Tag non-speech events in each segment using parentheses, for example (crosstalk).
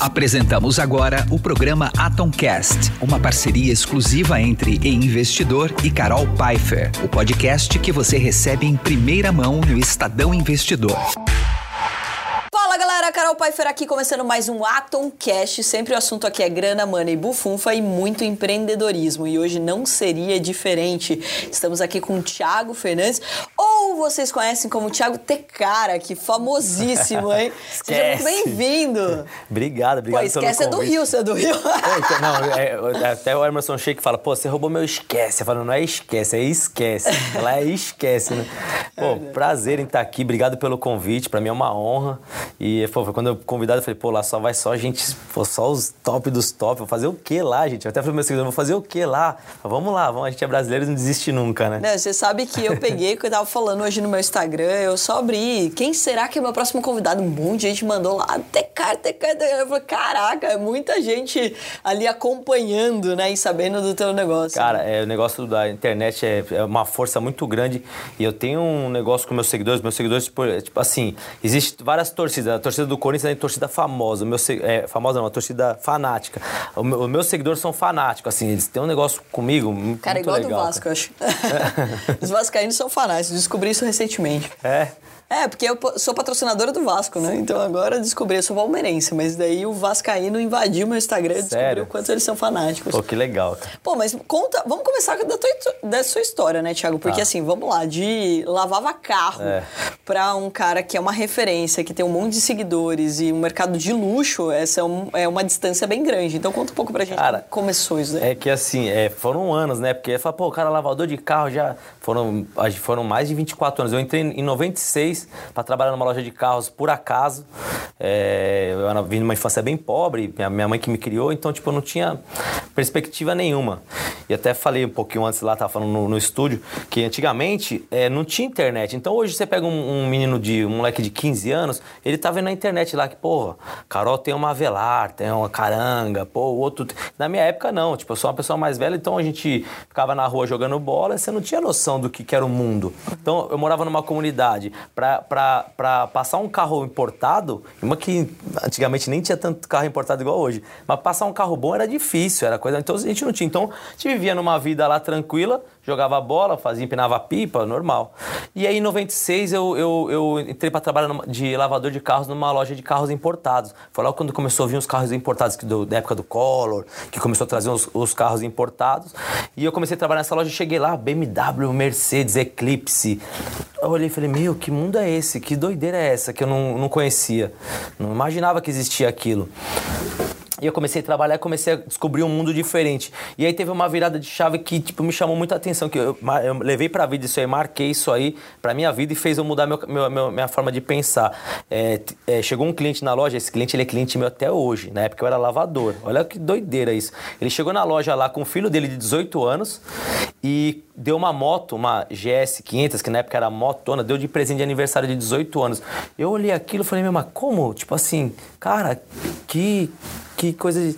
Apresentamos agora o programa Atomcast, uma parceria exclusiva entre E Investidor e Carol Pfeiffer, o podcast que você recebe em primeira mão no Estadão Investidor. Fala galera, Carol Pfeiffer aqui começando mais um Atom Cash. Sempre o assunto aqui é grana, money, bufunfa e muito empreendedorismo. E hoje não seria diferente. Estamos aqui com o Thiago Fernandes, ou vocês conhecem como Thiago Tecara, que famosíssimo, hein? (laughs) Seja muito bem-vindo. obrigado, obrigado Pô, esquece é do Rio, você é do Rio. É, então, não, é, é, até o Emerson Sheik fala, pô, você roubou meu esquece. Eu falo, não é esquece, é esquece. Ela é esquece, né? Pô, prazer em estar aqui, obrigado pelo convite, pra mim é uma honra. E pô, quando eu convidado, eu falei, pô, lá só vai só gente, pô, só os top dos top. Vou fazer o que lá, gente? Eu até falei pro meu seguidor, vou fazer o que lá? Vamos lá, vamos, a gente é brasileiro e não desiste nunca, né? Não, você sabe que eu peguei, que eu tava falando hoje no meu Instagram, eu só abri. Quem será que é o meu próximo convidado? Um monte de gente mandou lá, Tecar, Tecar, Tecar. Eu falei, caraca, é muita gente ali acompanhando, né, e sabendo do teu negócio. Cara, é, o negócio da internet é, é uma força muito grande e eu tenho um negócio com meus seguidores, meus seguidores, tipo, é, tipo assim, existe várias torcidas. A torcida do Corinthians é uma torcida famosa, o meu, é, famosa não, uma torcida fanática. O meu, os meus seguidores são fanáticos, assim, eles têm um negócio comigo muito Cara, igual legal, do Vasco, eu acho. (laughs) Os vascaínos são fanáticos, descobri isso recentemente. É. É, porque eu sou patrocinadora do Vasco, né? Então agora descobri, eu sou palmeirense, mas daí o Vascaíno invadiu meu Instagram e descobriu o quanto eles são fanáticos. Pô, que legal. cara. Pô, mas conta, vamos começar da, tua, da sua história, né, Thiago? Porque Tá. assim, vamos lá, de lavava carro É. pra um cara que é uma referência, que tem um monte de seguidores e um mercado de luxo, essa é, um- é uma distância bem grande. Então conta um pouco pra gente Cara, como começou isso daí. É que assim, é, foram anos, né? Porque fala, pô, o cara é lavador de carro já foram, foram mais de 24 anos. Eu entrei em 96 para trabalhar numa loja de carros por acaso. É, eu era, vim de uma infância bem pobre, minha, minha mãe que me criou, então tipo, eu não tinha perspectiva nenhuma. E até falei um pouquinho antes lá, tava falando no, no estúdio, que antigamente é, não tinha internet. Então hoje você pega um, um menino de, um moleque de 15 anos, ele tá vendo na internet lá que, porra, Carol tem uma Avelar, tem uma caranga, pô, o outro. Na minha época, não. Tipo, eu sou uma pessoa mais velha, então a gente ficava na rua jogando bola você não tinha noção do que, que era o mundo. Então eu morava numa comunidade. Pra, pra passar um carro importado, uma que antigamente nem tinha tanto carro importado igual hoje, mas passar um carro bom era difícil, era coisa. Então a gente não tinha. Então a gente vivia numa vida lá tranquila, jogava bola, fazia, empinava pipa, normal. E aí em 96 eu, eu, eu entrei para trabalhar de lavador de carros numa loja de carros importados. Foi lá quando começou a vir os carros importados, que do, da época do Collor, que começou a trazer os, os carros importados. E eu comecei a trabalhar nessa loja cheguei lá, BMW, Mercedes, Eclipse. Eu olhei e falei, meu, que mundo é esse? Que doideira é essa que eu não, não conhecia? Não imaginava que existia aquilo. E eu comecei a trabalhar e comecei a descobrir um mundo diferente. E aí teve uma virada de chave que tipo, me chamou muita atenção, que eu, eu levei pra vida isso aí, marquei isso aí pra minha vida e fez eu mudar meu, meu- minha forma de pensar. É, é, chegou um cliente na loja, esse cliente ele é cliente meu até hoje. Na época eu era lavador. Olha que doideira isso. Ele chegou na loja lá com o filho dele de 18 anos e deu uma moto, uma GS 500, que na época era motona, deu de presente de aniversário de 18 anos. Eu olhei aquilo e falei, meu, mas como? Tipo assim, cara, que que coisa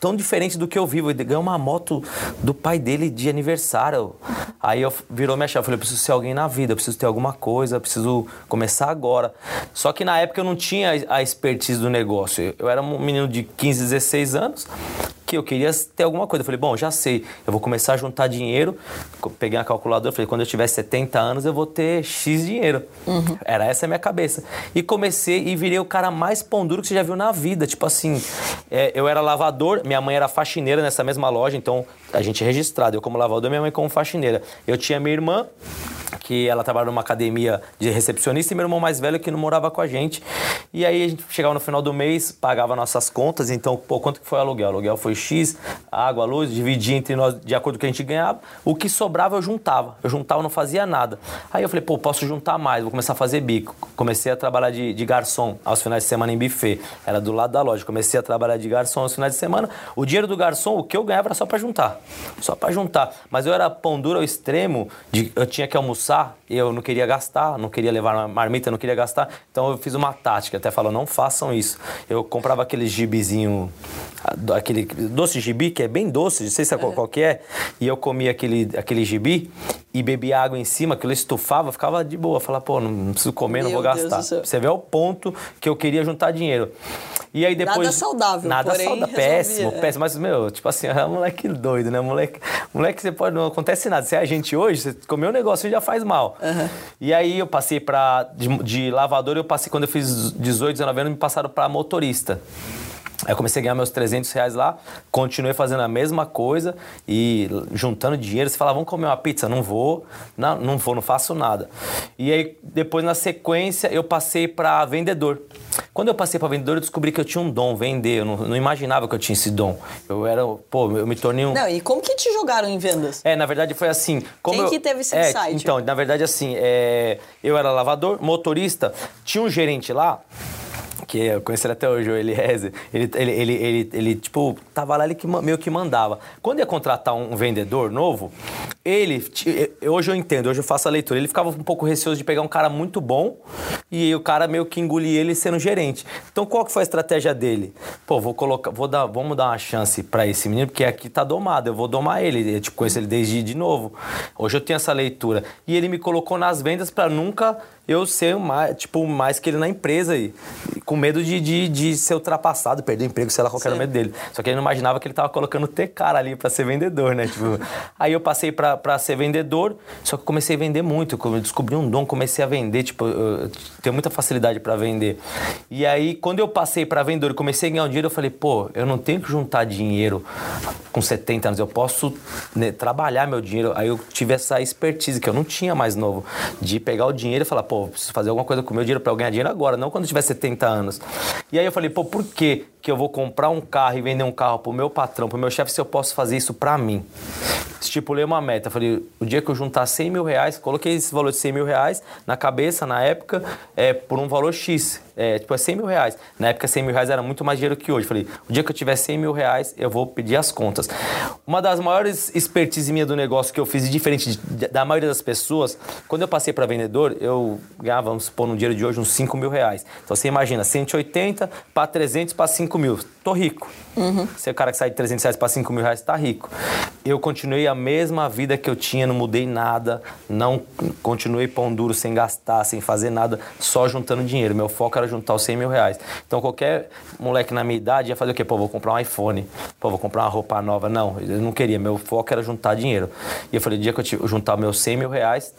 tão diferente do que eu vivo. Ele ganhou uma moto do pai dele de aniversário. Aí eu virou minha chave. Eu falei, eu preciso ser alguém na vida, eu preciso ter alguma coisa, eu preciso começar agora. Só que na época eu não tinha a expertise do negócio. Eu era um menino de 15, 16 anos que eu queria ter alguma coisa. Eu falei, bom, já sei, eu vou começar a juntar dinheiro. Peguei a calculadora, falei, quando eu tiver 70 anos eu vou ter X dinheiro. Era essa a minha cabeça. E comecei e virei o cara mais pão duro que você já viu na vida. Tipo assim, é, eu era lavador, minha mãe era faxineira nessa mesma loja, então a gente é registrado. Eu como lavador, minha mãe como faxineira. Eu tinha minha irmã, que ela trabalhava numa academia de recepcionista, e meu irmão mais velho que não morava com a gente. E aí a gente chegava no final do mês, pagava nossas contas, então, pô, quanto que foi o aluguel? O aluguel foi X, água, luz, dividia entre nós de acordo com o que a gente ganhava. O que sobrava eu juntava. Eu juntava, não fazia nada. Aí eu falei, pô, posso juntar mais, vou começar a fazer bico. Comecei a trabalhar de, de garçom aos finais de semana em buffet. Era do lado da loja. Comecei a trabalhar de garçom aos finais de semana. O dinheiro do garçom, o que eu ganhava era só pra juntar. Só pra juntar. Mas eu era pão duro ao extremo de eu tinha que almoçar, eu não queria gastar, não queria levar uma marmita, não queria gastar. Então eu fiz uma tática, até falou, não façam isso. Eu comprava aqueles gibizinho aquele doce gibi, que é bem doce, não sei se é qual, qual que é, e eu comia aquele, aquele gibi e bebia água em cima, aquilo estufava, ficava de boa. Falava, pô, não preciso comer, não Meu vou Deus do gastar. Você vê o ponto que eu queria juntar dinheiro. E aí depois. Nada saudável, Nada porém, saudável. (laughs) Péssimo, é. péssimo. Mas, meu, tipo assim, (laughs) é um moleque doido, né? Moleque, moleque você pode. Não acontece nada. Se é a gente hoje, você comeu um negócio já faz mal. E aí eu passei pra. De, de lavador, eu passei quando eu fiz 18, 19 anos, me passaram pra motorista. Aí eu comecei a ganhar meus 300 reais lá, continuei fazendo a mesma coisa e juntando dinheiro. Você fala, vamos comer uma pizza? Não vou, não, não vou, não faço nada. E aí, depois, na sequência, eu passei para vendedor. Quando eu passei para vendedor, eu descobri que eu tinha um dom, vender. Eu não, não imaginava que eu tinha esse dom. Eu era, pô, eu me tornei um... Não, e como que te jogaram em vendas? É, na verdade foi assim. Quem eu- que teve esse é, insight? Então, na verdade, assim, é, eu era lavador, motorista, tinha um gerente lá. Que eu conheci ele até hoje, o Eliezer. Ele, ele, ele, ele, ele, tipo, tava lá, ele que, meio que mandava. Quando ia contratar um vendedor novo, ele, hoje eu entendo, hoje eu faço a leitura, ele ficava um pouco receoso de pegar um cara muito bom e o cara meio que engolir ele sendo gerente. Então, qual que foi a estratégia dele? Pô, vou colocar, vou dar, vamos dar uma chance pra esse menino, porque aqui tá domado, eu vou domar ele. Eu tipo, conheço ele desde de novo. Hoje eu tenho essa leitura. E ele me colocou nas vendas pra nunca eu ser mais, tipo, mais que ele na empresa e com medo de, de, de ser ultrapassado, perder o emprego, sei lá, qual era o medo dele. Só que ele não imaginava que ele tava colocando T cara ali pra ser vendedor, né? Tipo, (laughs) aí eu passei pra ser vendedor, só que eu comecei a vender muito. Eu descobri um dom, comecei a vender, tipo, eu, tenho muita facilidade pra vender. E aí, quando eu passei pra vendedor e comecei a ganhar um dinheiro, eu falei, pô, eu não tenho que juntar dinheiro com 70 anos, eu posso né, trabalhar meu dinheiro. Aí eu tive essa expertise que eu não tinha mais novo, de pegar o dinheiro e falar, pô, preciso fazer alguma coisa com o meu dinheiro pra eu ganhar dinheiro agora, não quando eu tiver 70 anos. E aí eu falei, pô, por que que eu vou comprar um carro e vender um carro pro meu patrão, pro meu chefe, se eu posso fazer isso pra mim? Estipulei uma meta, falei, o dia que eu juntar 100 mil reais, coloquei esse valor de 100 mil reais na cabeça, na época, é, por um valor X, é, tipo, é 100 mil reais. Na época, 100 mil reais era muito mais dinheiro que hoje. Falei, o dia que eu tiver 100 mil reais, eu vou pedir as contas. Uma das maiores expertise minha do negócio que eu fiz, diferente de- da maioria das pessoas, quando eu passei para vendedor, eu ganhava, vamos supor, no dinheiro de hoje, uns 5 mil reais. Então, você imagina, 180 para 300 para 5 mil. Tô rico. Você é o cara que sai de 300 reais para 5 mil reais, tá rico. Eu continuei a mesma vida que eu tinha, não mudei nada, não continuei pão duro sem gastar, sem fazer nada, só juntando dinheiro. Meu foco era juntar os 100 mil reais. Então qualquer moleque na minha idade ia fazer o quê? Pô, vou comprar um iPhone, pô, vou comprar uma roupa nova. Não, eu não queria, meu foco era juntar dinheiro. E eu falei, o dia que eu juntar meus 100 mil reais,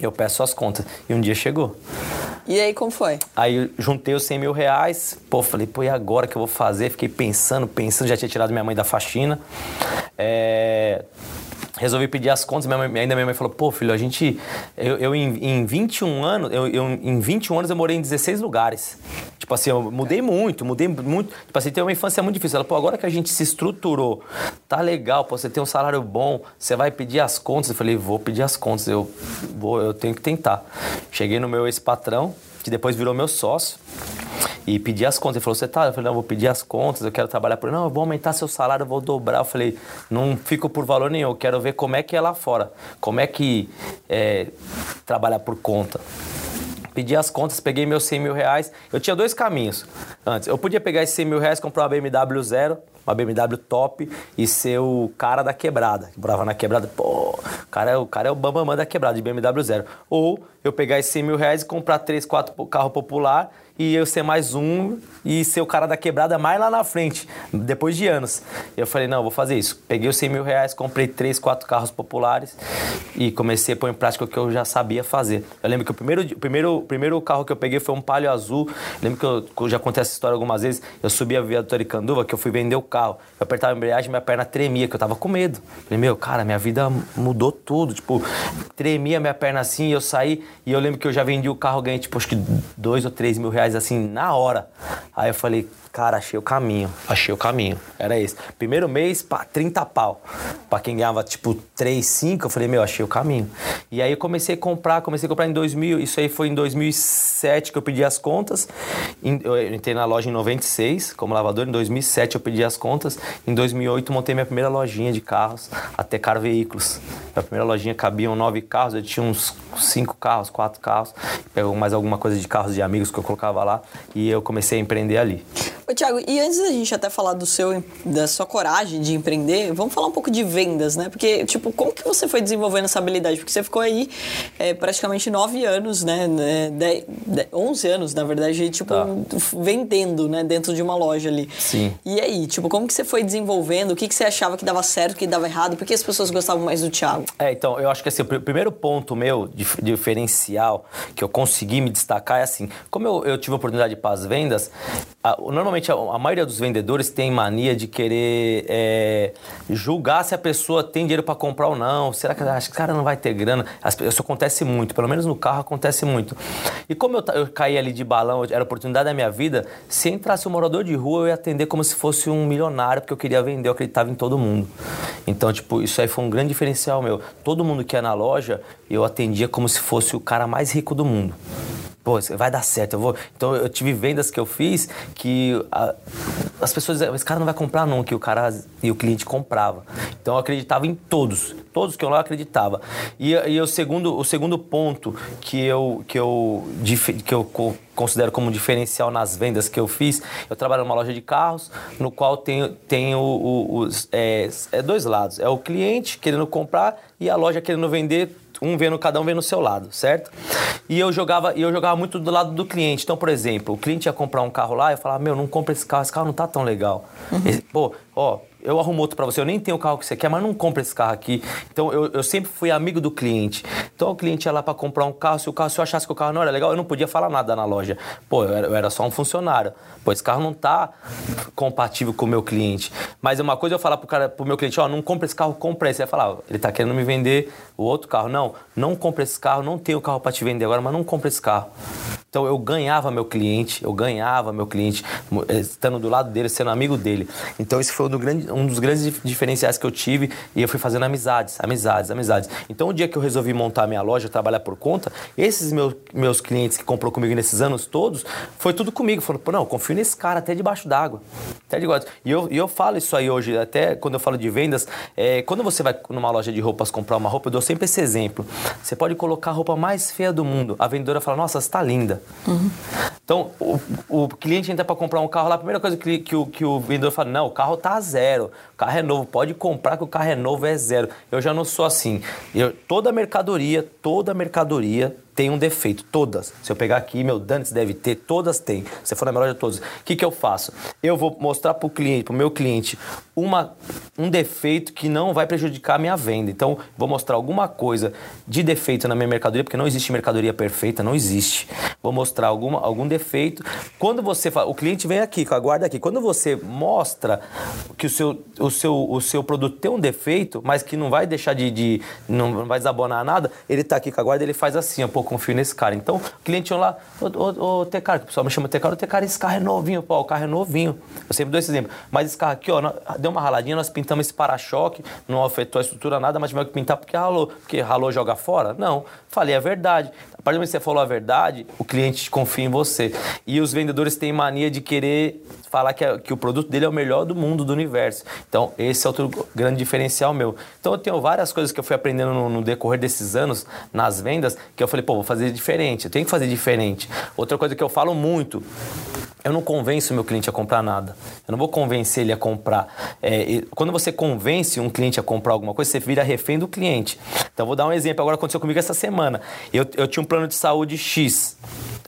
eu peço as contas. E um dia chegou. E aí, como foi? Aí juntei os 100 mil reais, pô, falei, pô, e agora que eu vou fazer? Fiquei pensando, pensando, já tinha tirado minha mãe da faxina. É, Resolvi pedir as contas, minha mãe- ainda minha mãe falou, pô, filho, a gente. Eu, eu em, em 21 anos, eu, eu- em 21 anos eu morei em 16 lugares. Tipo assim, eu mudei muito, mudei muito. Tipo assim, tem uma infância muito difícil. Ela, pô, agora que a gente se estruturou, tá legal, pô, você tem um salário bom, você vai pedir as contas. Eu falei, vou pedir as contas, eu, vou, eu tenho que tentar. Cheguei no meu ex-patrão, que depois virou meu sócio. E pedi as contas. Ele falou, você tá? Eu falei, não, eu vou pedir as contas, eu quero trabalhar por. Não, eu vou aumentar seu salário, eu vou dobrar. Eu falei, não fico por valor nenhum, eu quero ver como é que é lá fora. Como é que é trabalhar por conta. Pedi as contas, peguei meus 100 mil reais. Eu tinha dois caminhos antes. Eu podia pegar esses 100 mil reais, comprar uma BMW zero, uma BMW top e ser o cara da quebrada. Que morava na quebrada, pô, cara o, cara é o bambamã da quebrada, de BMW zero. Ou eu pegar esses 100 mil reais e comprar três, quatro carro popular e eu ser mais um e ser o cara da quebrada mais lá na frente, depois de anos. Eu falei, não, eu vou fazer isso. Peguei os 100 mil reais, comprei três, quatro carros populares e comecei a pôr em prática o que eu já sabia fazer. Eu lembro que o primeiro, o primeiro, o primeiro carro que eu peguei foi um Palio Azul. Eu lembro que eu, eu já contei essa história algumas vezes. Eu subi a via do Toricanduva, que eu fui vender o carro. Eu apertava a embreagem e minha perna tremia, que eu tava com medo. Falei, meu, cara, minha vida mudou tudo. Tipo, tremia minha perna assim eu saí. E eu lembro que eu já vendi o carro, ganhei tipo, acho que dois ou três mil reais assim, na hora. Aí eu falei, cara, achei o caminho. Achei o caminho. Era esse. Primeiro mês, pá, 30 pau. Pra quem ganhava tipo 3, 5, eu falei, meu, achei o caminho. E aí eu comecei a comprar, comecei a comprar em 2000. Isso aí foi em 2007 que eu pedi as contas. Eu entrei na loja em 96 como lavador. Em 2007 eu pedi as contas. Em 2008 montei minha primeira lojinha de carros, até Car Veículos. Minha primeira lojinha cabiam nove carros, eu tinha uns cinco carros, quatro carros. Pegou mais alguma coisa de carros de amigos que eu colocava lá. E eu comecei a empreender ali. Ô, Thiago, e antes da gente até falar do seu, da sua coragem de empreender, vamos falar um pouco de vendas, né? Porque, tipo, como que você foi desenvolvendo essa habilidade? Porque você ficou aí é, praticamente nove anos, né? De, de, onze anos, na verdade, tipo, tá. vendendo, né? Dentro de uma loja ali. Sim. E aí, tipo, como que você foi desenvolvendo? O que, que você achava que dava certo, que dava errado? Por que as pessoas gostavam mais do Thiago? É, então, eu acho que assim, o primeiro ponto meu, de, diferencial, que eu consegui me destacar é assim, como eu, eu tive a oportunidade para as vendas, a, normalmente a, a, maioria dos vendedores tem mania de querer é, julgar se a pessoa tem dinheiro para comprar ou não. Será que acho que cara não vai ter grana? Isso acontece muito, pelo menos no carro acontece muito. E como eu, eu caí ali de balão, era a oportunidade da minha vida, se entrasse um morador de rua, eu ia atender como se fosse um milionário, porque eu queria vender, eu acreditava em todo mundo. Então, tipo, isso aí foi um grande diferencial meu. Todo mundo que ia na loja, eu atendia como se fosse o cara mais rico do mundo pô, vai dar certo, eu vou. Então eu tive vendas que eu fiz que a, as pessoas esse cara não vai comprar nunca, e o cara e o cliente comprava. Então eu acreditava em todos, todos que eu lá acreditava. E, e o segundo, o segundo ponto que eu que eu que eu considero como diferencial nas vendas que eu fiz, eu trabalho numa loja de carros, no qual tem, tem o, os é, é dois lados, é o cliente querendo comprar e a loja querendo vender um vendo cada um vendo o seu lado, certo? E eu jogava, eu jogava muito do lado do cliente. Então, por exemplo, o cliente ia comprar um carro lá, eu falava: "Meu, não compra esse carro, esse carro não tá tão legal". Uhum. Esse, pô, ó, eu arrumo outro para você, eu nem tenho o carro que você quer, mas não compra esse carro aqui. Então eu, eu sempre fui amigo do cliente. Então o cliente ia lá para comprar um carro, se o carro, se eu achasse que o carro não era legal, eu não podia falar nada na loja. Pô, eu era, eu era só um funcionário. Pô, esse carro não tá compatível com o meu cliente. Mas uma coisa eu falar pro cara, pro meu cliente, ó, não compra esse carro, compra esse. Ele vai falar, ele tá querendo me vender o outro carro. Não, não compra esse carro, não tenho carro para te vender agora, mas não compra esse carro. Então eu ganhava meu cliente, eu ganhava meu cliente, eh, estando do lado dele, sendo amigo dele. Então esse foi um, grande, um dos grandes diferenciais que eu tive e eu fui fazendo amizades, amizades, amizades. Então o dia que eu resolvi montar minha loja, trabalhar por conta, esses meus, meus clientes que comprou comigo nesses anos todos, foi tudo comigo. Falou, pô, não, confio nesse cara até debaixo d'água. Até debaixo. E eu, e eu falo isso aí hoje, até quando eu falo de vendas, é, quando você vai numa loja de roupas comprar uma roupa, eu dou sempre esse exemplo. Você pode colocar a roupa mais feia do mundo. A vendedora fala, nossa, está linda. Uhum. Então, o, o, cliente entra para comprar um carro lá, a primeira coisa que, que, o, que o vendedor fala, não, o carro tá zero, o carro é novo, pode comprar que o carro é novo, é zero. Eu já não sou assim. Eu, toda mercadoria, toda mercadoria tem um defeito, todas. Se eu pegar aqui, meu Dantes deve ter, todas têm. Se for na melhor de todas. O que, que eu faço? Eu vou mostrar para o cliente, para o meu cliente, uma, um defeito que não vai prejudicar a minha venda. Então, vou mostrar alguma coisa de defeito na minha mercadoria, porque não existe mercadoria perfeita, não existe. Vou mostrar alguma, algum defeito. Quando você fala, o cliente vem aqui, aguarda aqui. Quando você mostra que o seu, o seu, o seu produto tem um defeito, mas que não vai deixar de, de não vai desabonar nada, ele está aqui com a guarda, ele faz assim, um pouco confio nesse cara. Então, o cliente ia lá, ô, ô, ô Tecar, que o pessoal me chama Tecar, ô Tecar, esse carro é novinho, pô, o carro é novinho. Eu sempre dou esse exemplo. Mas esse carro aqui, ó, deu uma raladinha, nós pintamos esse para-choque, não afetou a estrutura nada, mas tivemos que pintar porque ralou. Porque ralou joga fora? Não. Falei a verdade. A partir do momento que você falou a verdade, o cliente confia em você. E os vendedores têm mania de querer falar que, é, que o produto dele é o melhor do mundo, do universo. Então, esse é outro grande diferencial meu. Então, eu tenho várias coisas que eu fui aprendendo no, no decorrer desses anos nas vendas, que eu falei, vou fazer diferente, eu tenho que fazer diferente. Outra coisa que eu falo muito, eu não convenço meu cliente a comprar nada. Eu não vou convencer ele a comprar. É, quando você convence um cliente a comprar alguma coisa, você vira refém do cliente. Então, vou dar um exemplo. Agora aconteceu comigo essa semana. Eu, eu tinha um plano de saúde X.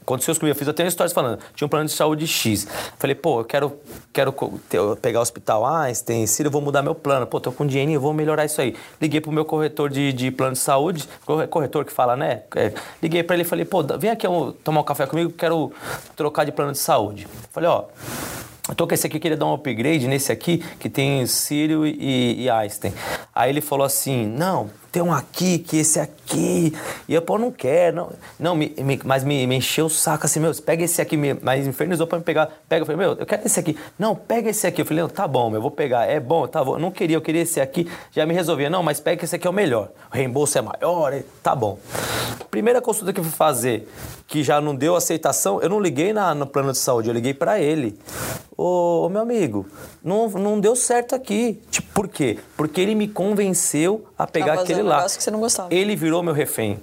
Aconteceu comigo, eu fiz até histórias falando. Tinha um plano de saúde X. Falei, pô, eu quero, quero pegar o hospital Einstein, Ciro, eu vou mudar meu plano. Pô, tô com dinheiro, eu vou melhorar isso aí. Liguei pro meu corretor de, de plano de saúde, corretor que fala, né? É, liguei para ele e falei, pô, vem aqui tomar um café comigo, quero trocar de plano de saúde. Falei, ó. Eu tô com esse aqui, queria dar um upgrade nesse aqui, que tem Círio e, e Einstein. Aí ele falou assim: não, tem um aqui, que esse aqui. E eu, pô, não quero. Não, não me, me, mas me, me encheu o saco assim, meu, pega esse aqui, me, mas infernizou pra me pegar. Pega, eu falei, meu, eu quero esse aqui. Não, pega esse aqui. Eu falei, não, tá bom, meu, eu vou pegar. É bom, tá bom. Eu não queria, eu queria esse aqui. Já me resolvia, não, mas pega esse aqui é o melhor. O reembolso é maior, tá bom. Primeira consulta que eu fui fazer, que já não deu aceitação, eu não liguei na, no plano de saúde, eu liguei para ele. Ô, ô, meu amigo, não, não deu certo aqui. Tipo, por quê? Porque ele me convenceu a pegar aquele lá. Que você não gostava. Ele virou meu refém.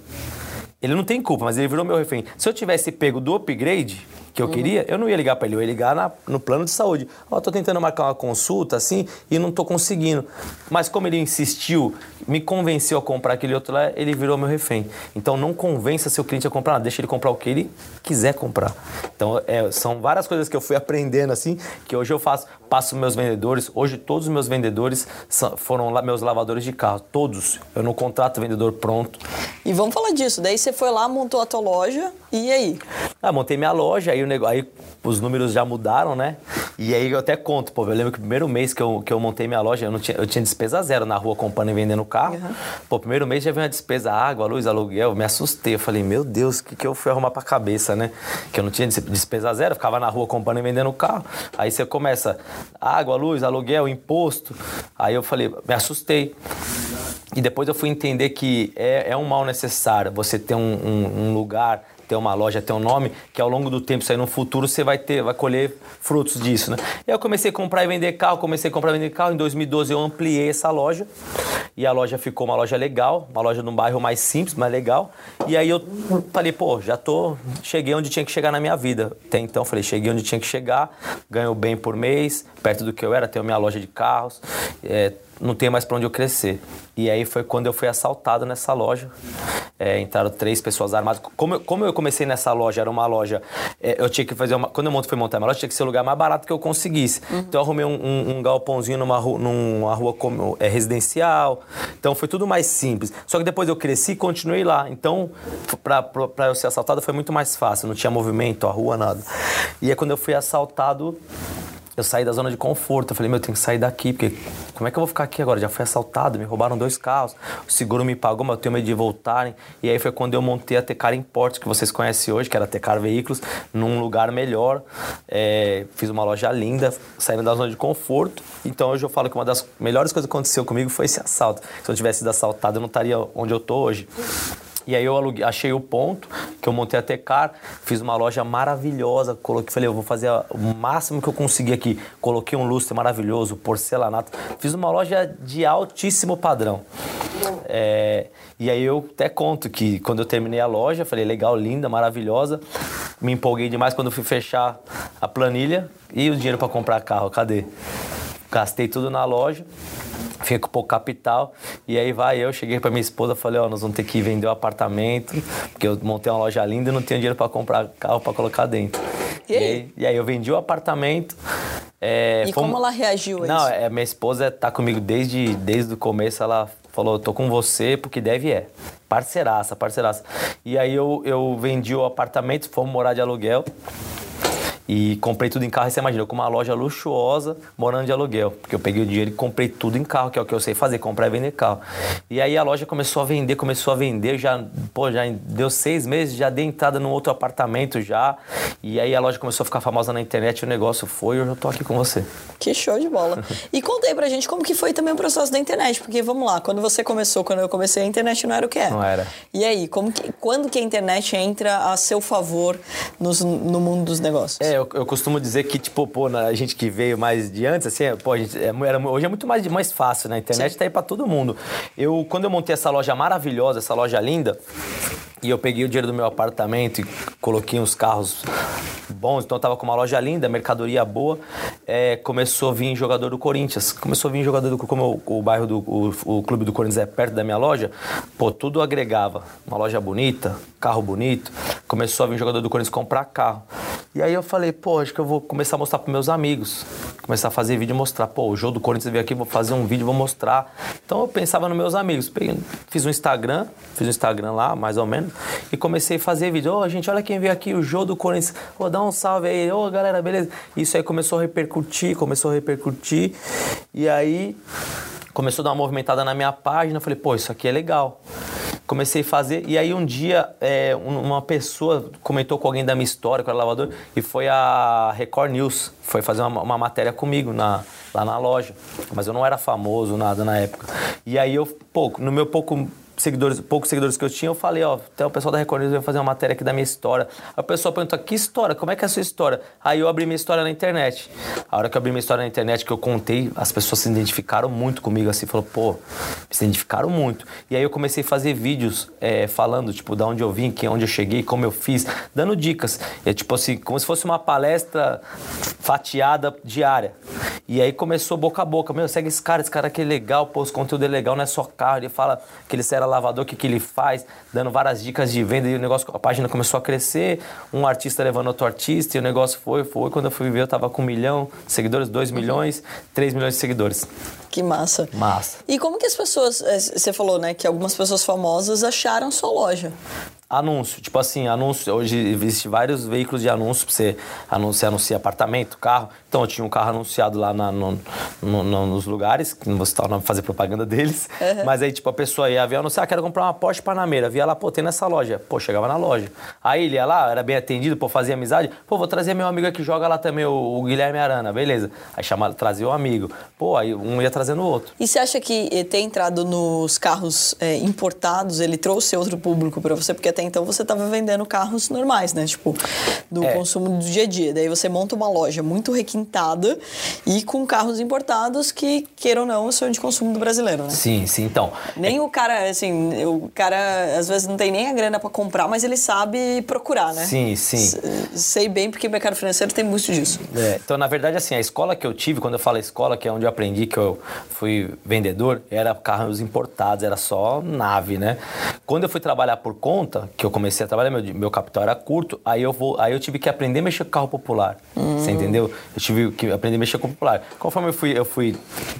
Ele não tem culpa, mas ele virou meu refém. Se eu tivesse pego do upgrade, que eu Uhum. queria, eu não ia ligar para ele, eu ia ligar na- no plano de saúde. Ó, tô tentando marcar uma consulta assim e não tô conseguindo. Mas como ele insistiu, me convenceu a comprar aquele outro lá, ele virou meu refém. Então não convença seu cliente a comprar nada, deixa ele comprar o que ele quiser comprar. Então é, são várias coisas que eu fui (laughs) aprendendo assim, que hoje eu faço, passo meus vendedores, hoje todos os meus vendedores são- foram lá meus lavadores de carro, todos. Eu não contrato vendedor pronto. E vamos falar disso. Daí você foi lá, montou a tua loja e aí? Ah, montei minha loja, aí, o nego... aí os números já mudaram, né? E aí eu até conto, pô, eu lembro que o primeiro mês que eu, que eu montei minha loja, eu, não tinha, eu tinha despesa zero na rua comprando e vendendo carro. Pô, primeiro mês já veio uma despesa, água, luz, aluguel, eu me assustei. Eu falei, meu Deus, o que, que eu fui arrumar pra cabeça, né? Que eu não tinha des- despesa zero, eu ficava na rua comprando e vendendo carro. Aí você começa, água, luz, aluguel, imposto. Aí eu falei, me assustei. E depois eu fui entender que é, é um mal necessário você ter um, um- um lugar, ter uma loja, ter um nome, que ao longo do tempo, isso aí no futuro, você vai ter, vai colher frutos disso, né? E aí eu comecei a comprar e vender carro, comecei a comprar e vender carro. Em 2012 eu ampliei essa loja e a loja ficou uma loja legal, uma loja num bairro mais simples, mais legal. E aí eu falei, pô, já tô, cheguei onde tinha que chegar na minha vida. Até então, falei, cheguei onde tinha que chegar, ganho bem por mês, perto do que eu era, tenho minha loja de carros, é, não tem mais para onde eu crescer. E aí foi quando eu fui assaltado nessa loja. É, entraram três pessoas armadas. Como eu, como eu comecei nessa loja, era uma loja. é, eu tinha que fazer uma. Quando eu fui montar minha loja, tinha que ser o lugar mais barato que eu conseguisse. Então eu arrumei um, um- um galpãozinho numa rua, numa rua como- é, residencial. Então foi tudo mais simples. Só que depois eu cresci e continuei lá. Então, pra eu ser assaltado foi muito mais fácil. Não tinha movimento, a rua, nada. E aí quando eu fui assaltado eu saí da zona de conforto. Eu falei, meu, eu tenho que sair daqui, porque como é que eu vou ficar aqui agora? Já fui assaltado, me roubaram dois carros, o seguro me pagou, mas eu tenho medo de voltarem. E aí foi quando eu montei a Tecar Imports, que vocês conhecem hoje, que era a Tecar Veículos, num lugar melhor. É, fiz uma loja linda, saindo da zona de conforto. Então hoje eu falo que uma das melhores coisas que aconteceu comigo foi esse assalto. Se eu tivesse sido assaltado, eu não estaria onde eu tô hoje. E aí eu aluguei- achei o ponto, que eu montei a Tecar, fiz uma loja maravilhosa, coloquei, falei, eu vou fazer o máximo que eu conseguir aqui. Coloquei um lustre maravilhoso, porcelanato. Fiz uma loja de altíssimo padrão. É, e aí eu até conto que quando eu terminei a loja, falei, legal, linda, maravilhosa. Me empolguei demais quando fui fechar a planilha e o dinheiro para comprar carro, cadê? Gastei tudo na loja. Fiquei com pouco capital. E aí vai eu, cheguei pra minha esposa, falei, ó, nós vamos ter que vender o apartamento, porque eu montei uma loja linda e não tenho dinheiro para comprar carro para colocar dentro. E aí? e aí eu vendi o apartamento. é, E fomos- como ela reagiu a Não, isso? é, minha esposa tá comigo desde, desde o começo, ela falou, tô com você porque deve é. Parceiraça, parceiraça. E aí eu, eu vendi o apartamento, fomos morar de aluguel. E comprei tudo em carro. E você imagina, eu com uma loja luxuosa, morando de aluguel. Porque eu peguei o dinheiro e comprei tudo em carro, que é o que eu sei fazer, comprar e vender carro. E aí a loja começou a vender, começou a vender. Já, pô, já deu seis meses, já dei entrada num outro apartamento já. E aí a loja começou a ficar famosa na internet, o negócio foi, hoje eu tô aqui com você. Que show de bola. (laughs) E conta aí pra gente como que foi também o processo da internet, porque vamos lá, quando você começou, quando eu comecei, a internet não era o que é. Não era. E aí, como que, quando que a internet entra a seu favor nos- no mundo dos negócios? É, eu, eu costumo dizer que, tipo, pô, na- a gente que veio mais de antes, assim, é, pô, gente, é, era, hoje é muito mais, mais fácil, né? A internet Sim. tá aí pra todo mundo. Eu, quando eu montei essa loja maravilhosa, essa loja linda, e eu peguei o dinheiro do meu apartamento e coloquei uns carros bons, então eu tava com uma loja linda, mercadoria boa, é, começou a vir jogador do Corinthians. Começou a vir jogador do como o, o bairro do o, o clube do Corinthians é perto da minha loja, pô, tudo agregava. Uma loja bonita, carro bonito. Começou a vir jogador do Corinthians comprar carro. E aí eu falei, pô, acho que eu vou começar a mostrar pros meus amigos. Começar a fazer vídeo e mostrar. Pô, o jogo do Corinthians veio aqui, vou fazer um vídeo, vou mostrar. Então eu pensava nos meus amigos. Fiz um Instagram, fiz um Instagram lá, mais ou menos, e comecei a fazer vídeo. Ô, gente, olha quem veio aqui, o jogo do Corinthians. Ô, dá um salve aí. Ô, galera, beleza? Isso aí começou a repercutir, começou a repercutir. E aí começou a dar uma movimentada na minha página. Falei, pô, isso aqui é legal. Comecei a fazer, e aí um dia é, um- uma pessoa comentou com alguém da minha história, com o lavador, e foi a Record News, foi fazer uma, uma matéria comigo na, lá na loja. Mas eu não era famoso, nada na época. E aí eu, pô, no meu pouco seguidores, poucos seguidores que eu tinha, eu falei, ó, até o pessoal da Record News vai fazer uma matéria aqui da minha história. Aí o pessoal perguntou, que história? Como é que é a sua história? Aí eu abri minha história na internet. A hora que eu abri minha história na internet, que eu contei, as pessoas se identificaram muito comigo, assim, falou, pô, se identificaram muito. E aí eu comecei a fazer vídeos é, falando, tipo, da onde eu vim, que onde eu cheguei, como eu fiz, dando dicas. É tipo assim, como se fosse uma palestra fatiada diária. E aí começou boca a boca, meu, segue esse cara, esse cara aqui é legal, pô, esse conteúdo é legal, não é só carro, ele fala que ele será lavador, o que, que ele faz, dando várias dicas de venda, e o negócio, a página começou a crescer, um artista levando outro artista, e o negócio foi, foi. Quando eu fui ver, eu tava com um milhão de seguidores, dois milhões, três milhões de seguidores. Que massa. Massa. E como que as pessoas, eh, você falou, né, que algumas pessoas famosas acharam sua loja? Anúncio, tipo assim, anúncio. Hoje existe vários veículos de anúncio pra você anunciar, anuncia apartamento, carro. Então eu tinha um carro anunciado lá na, no, no, no, nos lugares, que não vou citar o nome fazer propaganda deles. (laughs) Uhum. Mas aí, tipo, a pessoa ia ver anunciar, ah, quero comprar uma Porsche Panamera. Via lá, pô, tem nessa loja. Pô, chegava na loja. Aí ele ia lá, era bem atendido, pô, fazia amizade. Pô, vou trazer meu amigo que joga lá também, o, o Guilherme Arana, beleza. Aí chamava, trazia o um amigo. Pô, aí um ia trazendo o outro. E você acha que eh, ter entrado nos carros é, importados, ele trouxe outro público para você? Porque até então você estava vendendo carros normais, né? Tipo, do é. consumo do dia a dia. Daí você monta uma loja muito requintada e com carros importados que, queiram ou não, são de consumo do brasileiro, né? Sim, sim. Então. Nem é... o cara, assim, o cara às vezes não tem nem a grana para comprar, mas ele sabe procurar, né? Sim, sim. Sei bem porque o mercado financeiro tem muito disso. É, então, na verdade, assim, a escola que eu tive, quando eu falo escola, que é onde eu aprendi que eu fui vendedor, era carros importados, era só nave, né? Quando eu fui trabalhar por conta, que eu comecei a trabalhar, meu, meu capital era curto, aí eu, vou, aí eu tive que aprender a mexer com carro popular. Hum. Você entendeu? Eu tive que aprender a mexer com popular. Conforme eu fui, eu fui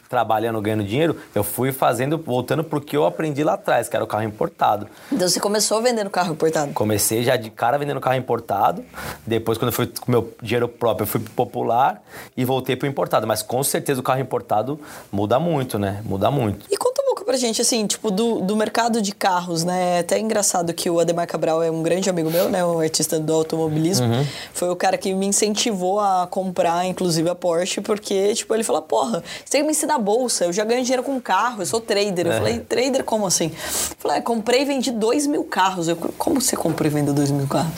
trabalhando, ganhando dinheiro, eu fui fazendo, voltando pro que eu aprendi lá atrás, que era o carro importado. Então você começou vendendo carro importado? Comecei já de cara vendendo carro importado. Depois, quando eu fui com meu dinheiro próprio, eu fui pro popular e voltei pro importado. Mas com certeza o carro importado muda muito, né? Muda muito. E um pouco pra gente, assim, tipo, do, do mercado de carros, né? É até engraçado que o Ademar Cabral é um grande amigo meu, né? Um artista do automobilismo. Uhum. Foi o cara que me incentivou a comprar, inclusive, a Porsche, porque, tipo, ele falou, porra, você tem que me ensinar bolsa, eu já ganho dinheiro com carro, eu sou trader. Eu é. falei, trader como assim? Eu falei, é, comprei e vendi dois mil carros. Eu, como você compra e vende dois mil carros?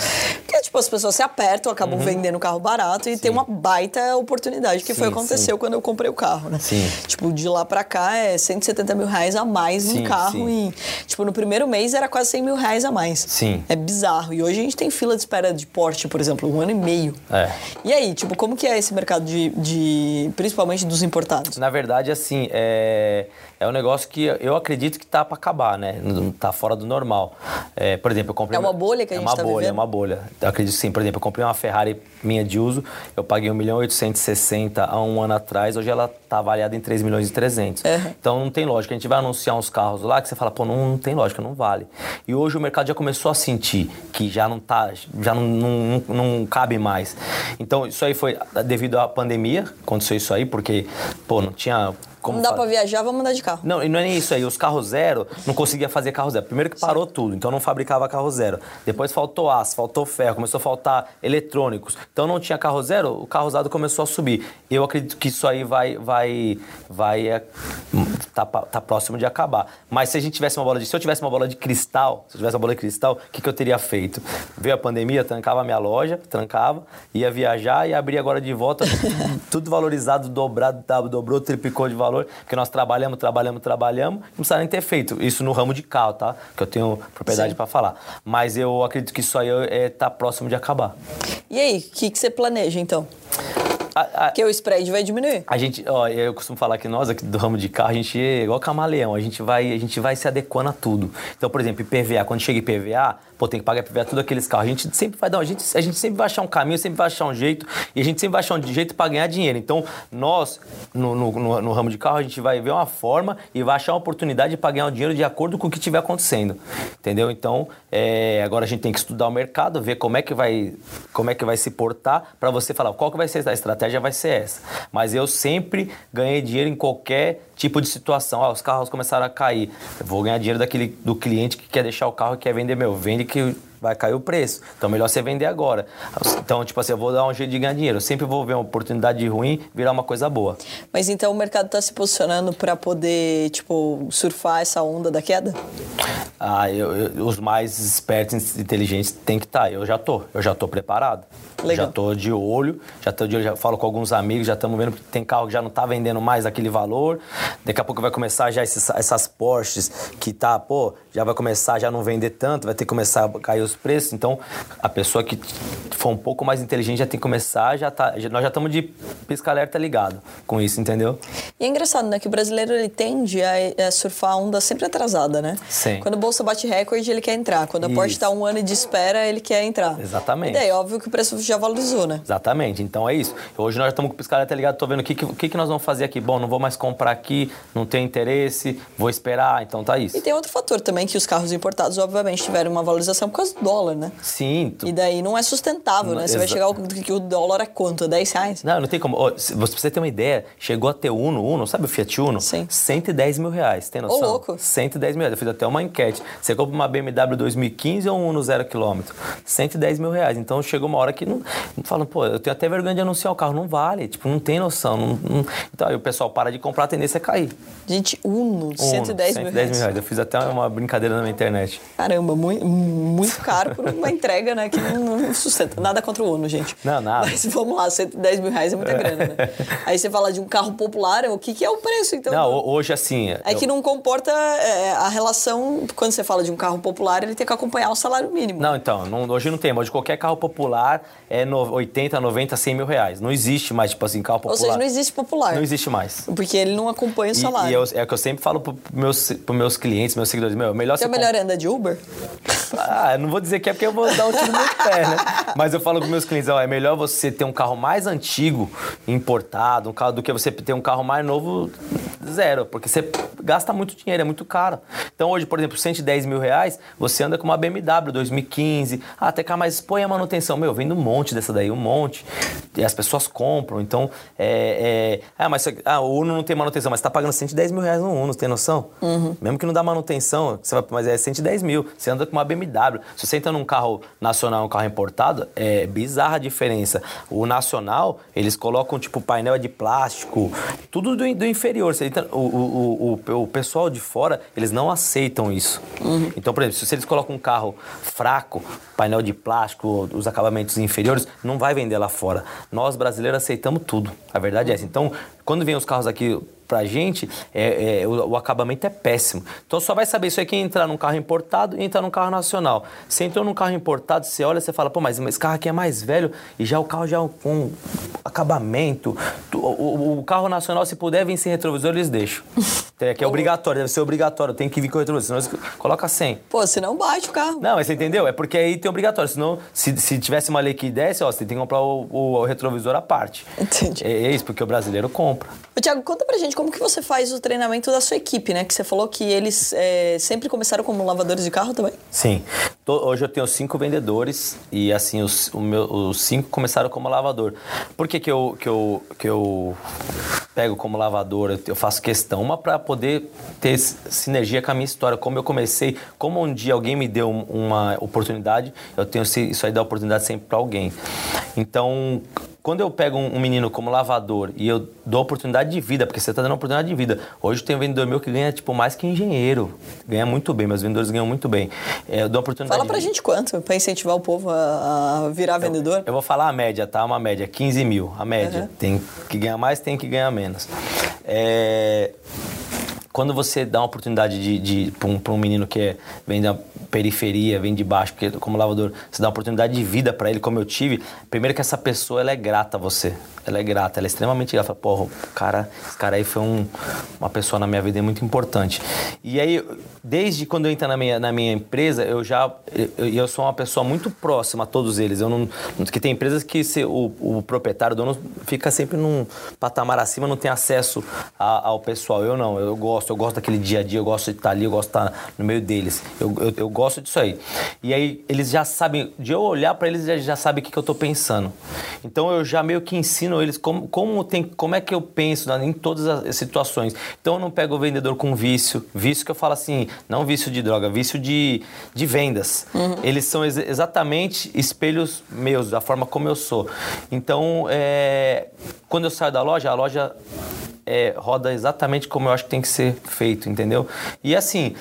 Porque, tipo, as pessoas se apertam, acabam uhum. vendendo carro barato e sim. tem uma baita oportunidade, que sim, foi o que aconteceu sim. quando eu comprei o carro, né? Sim. Tipo, de lá pra cá é 170 mil reais a mais sim, no carro e, tipo, no primeiro mês era quase 100 mil reais a mais. Sim. É bizarro. E hoje a gente tem fila de espera de porte, por exemplo, um ano e meio. É. E aí, tipo, como que é esse mercado de, de principalmente dos importados? Na verdade, assim, é, é um negócio que eu acredito que tá para acabar, né? Tá fora do normal. É, por exemplo, eu comprei... É uma bolha que a gente tá vivendo? É uma bolha, é uma bolha. Eu acredito sim. Por exemplo, eu comprei uma Ferrari minha de uso, eu paguei 1 milhão 860 há um ano atrás, hoje ela tá avaliada em 3 milhões e 300. Uhum. Então não tem lógica. A gente vai anunciar uns carros lá que você fala, pô, não, não tem lógica, não vale. E hoje o mercado já começou a sentir que já não tá, já não, não, não, não cabe mais. Então isso aí foi devido à pandemia, aconteceu isso aí, porque, pô, não tinha como não dá para viajar, vamos andar de carro. Não, e não é nem isso aí. Os carros zero, não conseguia fazer carro zero. Primeiro que parou Sim. tudo, então não fabricava carro zero. Depois faltou aço, faltou ferro, começou a faltar eletrônicos. Então não tinha carro zero, o carro usado começou a subir. Eu acredito que isso aí vai vai vai é, tá, tá próximo de acabar. Mas se a gente tivesse uma bola de, se eu tivesse uma bola de cristal, se eu tivesse uma bola de cristal, o que, que eu teria feito? Veio a pandemia, trancava a minha loja, trancava, ia viajar e abrir agora de volta, (laughs) tudo valorizado, dobrado, dobrou, triplicou de valor valor, porque nós trabalhamos, trabalhamos, trabalhamos, não precisa nem ter feito isso no ramo de carro, tá? Que eu tenho propriedade para falar. Mas eu acredito que isso aí é, tá próximo de acabar. E aí, o que, que você planeja então? A, a, que o spread vai diminuir. A gente, ó, eu costumo falar que nós aqui do ramo de carro, a gente é igual camaleão, a gente vai, a gente vai se adequando a tudo. Então, por exemplo, IPVA, quando chega IPVA, pô, tem que pagar IPVA tudo aqueles carros. A gente sempre vai dar, a gente, a gente sempre vai achar um caminho, sempre vai achar um jeito, e a gente sempre vai achar um jeito para ganhar dinheiro. Então, nós, no, no, no, no, ramo de carro, a gente vai ver uma forma e vai achar uma oportunidade para ganhar o dinheiro de acordo com o que estiver acontecendo. Entendeu? Então, é, agora a gente tem que estudar o mercado, ver como é que vai, como é que vai se portar para você falar qual que vai ser a estratégia vai ser essa. Mas eu sempre ganhei dinheiro em qualquer tipo de situação. Ah, os carros começaram a cair. Eu vou ganhar dinheiro daquele do cliente que quer deixar o carro e quer vender meu. Vende que vai cair o preço. Então melhor você vender agora. Então, tipo assim, eu vou dar um jeito de ganhar dinheiro. Eu sempre vou ver uma oportunidade ruim virar uma coisa boa. Mas então o mercado está se posicionando para poder, tipo, surfar essa onda da queda? Ah, eu, eu, os mais espertos e inteligentes têm que estar. Tá. Eu já tô, eu já tô preparado. Legal. Já tô de olho, já tô de olho, já falo com alguns amigos, já estamos vendo que tem carro que já não está vendendo mais aquele valor. Daqui a pouco vai começar já esses, essas Porsches que tá, pô, já vai começar já não vender tanto, vai ter que começar a cair os preços. Então, a pessoa que for um pouco mais inteligente já tem que começar, já tá, já, nós já estamos de pisca-alerta ligado com isso, entendeu? E é engraçado, né, que o brasileiro ele tende a, a surfar a onda sempre atrasada, né? Sim. Quando a bolsa bate recorde, ele quer entrar. Quando a isso. Porsche está um ano de espera, ele quer entrar. Exatamente. E daí, óbvio que o preço já valorizou, né? Exatamente. Então é isso. Hoje nós estamos com o pisca-alerta ligado, tô vendo o que, que, que nós vamos fazer aqui. Bom, não vou mais comprar aqui, não tenho interesse, vou esperar, então tá isso. E tem outro fator também, que os carros importados, obviamente, tiveram uma valorização por causa do dólar, né? Sim. Tu... E daí não é sustentável, né? Você vai chegar ao que o dólar é quanto? 10 reais? Não, não tem como. Oh, você ter uma ideia, chegou a ter Uno, Uno, sabe o Fiat Uno? Sim. 110 mil reais, tem noção? Ô, louco. 110 mil reais. Eu fiz até uma enquete. Você compra uma BMW 2015 ou um Uno zero quilômetro? 110 mil reais. Então chegou uma hora que não. Falam, pô, eu tenho até vergonha de anunciar o carro. Não vale. Tipo, não tem noção. Não, não... Então aí o pessoal para de comprar, a tendência é cair. Gente, Uno, Uno 110, 110 mil reais. mil reais. Eu fiz até uma brincadeira na minha internet. Caramba, muito, muito caro por uma entrega, né? Que não, não, sustenta. Nada contra o Uno, gente. Não, nada. Mas vamos lá, 110 mil reais é muita grana, né? (laughs) Aí você fala de um carro popular, o que, que é o preço, então? Não, hoje assim. É eu... que não comporta é, a relação. Quando você fala de um carro popular, ele tem que acompanhar o salário mínimo. Não, então, não, hoje não tem. Hoje qualquer carro popular é no, 80, 90, 100 mil reais. Não existe mais, tipo assim, carro popular. Ou seja, não existe popular. Não existe mais. Porque ele não acompanha o salário. E, e eu, é o que eu sempre falo para meus, pros meus clientes, meus seguidores. Meu, melhor você. É melhor comp... andar de Uber? Ah, não vou dizer que é porque eu vou dar um tiro no pé, né? Mas eu falo com meus clientes, ó, é melhor você ter um carro mais antigo, importado, um carro, do que você ter um carro mais novo, zero. Porque você gasta muito dinheiro, é muito caro. Então hoje, por exemplo, 110 mil reais, você anda com uma BMW 2015. Ah, até cá, mas põe a manutenção. Meu, vendo um monte dessa daí, um monte. E as pessoas compram. Então, é. é... Ah, mas ah, o Uno não tem manutenção, mas você tá pagando 110 mil reais no Uno, tem noção? Uhum. Mesmo que não dá manutenção, você vai, mas é 110 mil. Você anda com uma BMW. Se você entra num carro nacional, um carro importado, é bizarra a diferença. O nacional, eles colocam tipo painel de plástico, tudo do, do inferior. Você entra, o, o, o, o, pessoal de fora, eles não aceitam isso. Uhum. Então, por exemplo, se eles colocam um carro fraco, painel de plástico, os acabamentos inferiores, não vai vender lá fora. Nós brasileiros aceitamos tudo. A verdade é essa. Então, quando vem os carros aqui pra gente, é, é o, o, acabamento é péssimo. Então só vai saber isso aí quem entrar num carro importado e entrar num carro nacional. Você entrou num carro importado, você olha e fala, pô, mas esse carro aqui é mais velho e já o carro já com acabamento. O, o, o, carro nacional, se puder vir sem retrovisor, eles deixam. (laughs) É que é obrigatório, deve ser obrigatório, tem que vir com retrovisor, senão coloca 100. Pô, senão bate o carro. Não, mas você entendeu? É porque aí tem obrigatório, senão se, se tivesse uma lei que desse, ó, você tem que comprar o, o retrovisor à parte. Entendi. É, é isso, porque o brasileiro compra. Tiago, conta pra gente como que você faz o treinamento da sua equipe, né? Que você falou que eles é, sempre começaram como lavadores de carro também. Sim. Hoje eu tenho cinco vendedores e assim, os, meu, os cinco começaram como lavador. Por que, que, eu, que, eu, que eu pego como lavador? Eu faço questão, uma para poder ter sinergia com a minha história, como eu comecei, como um dia alguém me deu uma oportunidade, eu tenho isso aí da oportunidade sempre para alguém. Então, quando eu pego um, menino como lavador e eu dou oportunidade de vida, porque você está dando oportunidade de vida. Hoje tem um vendedor meu que ganha, tipo, mais que engenheiro. Ganha muito bem, meus vendedores ganham muito bem. É, eu dou oportunidade Fala pra gente quanto, para incentivar o povo a, a virar eu, vendedor. Eu vou falar a média, tá? Uma média, 15 mil. A média. Uhum. Tem que ganhar mais, tem que ganhar menos. É quando você dá uma oportunidade de, de para um, um, menino que é, vem da periferia, vem de baixo, porque como lavador, você dá uma oportunidade de vida para ele, como eu tive, primeiro que essa pessoa ela é grata a você ela é grata, ela é extremamente grata. Porra, cara, esse cara aí foi um, uma pessoa na minha vida muito importante. E aí, desde quando eu entrei na minha, na minha empresa, eu já eu, eu sou uma pessoa muito próxima a todos eles. Eu não, que tem empresas que se, o, o proprietário, o dono, fica sempre num patamar acima, não tem acesso a, ao pessoal. Eu não, eu gosto, eu gosto daquele dia a dia, eu gosto de estar ali, eu gosto de estar no meio deles. Eu, eu, eu gosto disso aí. E aí, eles já sabem, de eu olhar para eles, já, já sabem o que, que eu estou pensando. Então, eu já meio que ensino ensino eles como, como, tem, como é que eu penso né, em todas as situações. Então eu não pego o vendedor com vício, vício que eu falo assim, não vício de droga, vício de, de vendas. Uhum. Eles são ex exatamente espelhos meus, da forma como eu sou. Então, é, quando eu saio da loja, a loja é, roda exatamente como eu acho que tem que ser feito, entendeu? E assim,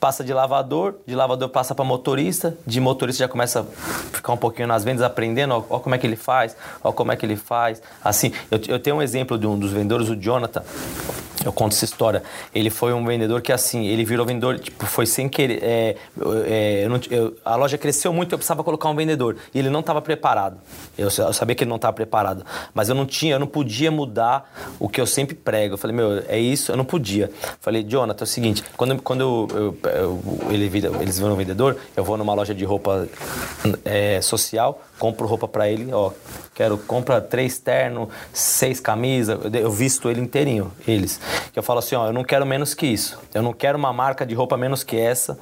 passa de lavador, de lavador passa para motorista, de motorista já começa a ficar um pouquinho nas vendas, aprendendo, ó, ó, como é que ele faz, ó como é que ele faz. Assim, eu, eu tenho um exemplo de um dos vendedores, o Jonathan, eu conto essa história. Ele foi um vendedor que, assim, ele virou vendedor, tipo, foi sem querer. É, é, eu não, eu, a loja cresceu muito, eu precisava colocar um vendedor. E ele não estava preparado. Eu, eu, sabia que ele não estava preparado. Mas eu não tinha, eu não podia mudar o que eu sempre prego. Eu falei, meu, é isso, eu não podia. Falei, Jonathan, é o seguinte, quando, quando ele, eles viram um vendedor, eu vou numa loja de roupa é, social, compro roupa para ele, ó, quero, compra três ternos, seis camisas, eu visto ele inteirinho, eles. Que eu falo assim, ó, eu não quero menos que isso. Eu não quero uma marca de roupa menos que essa,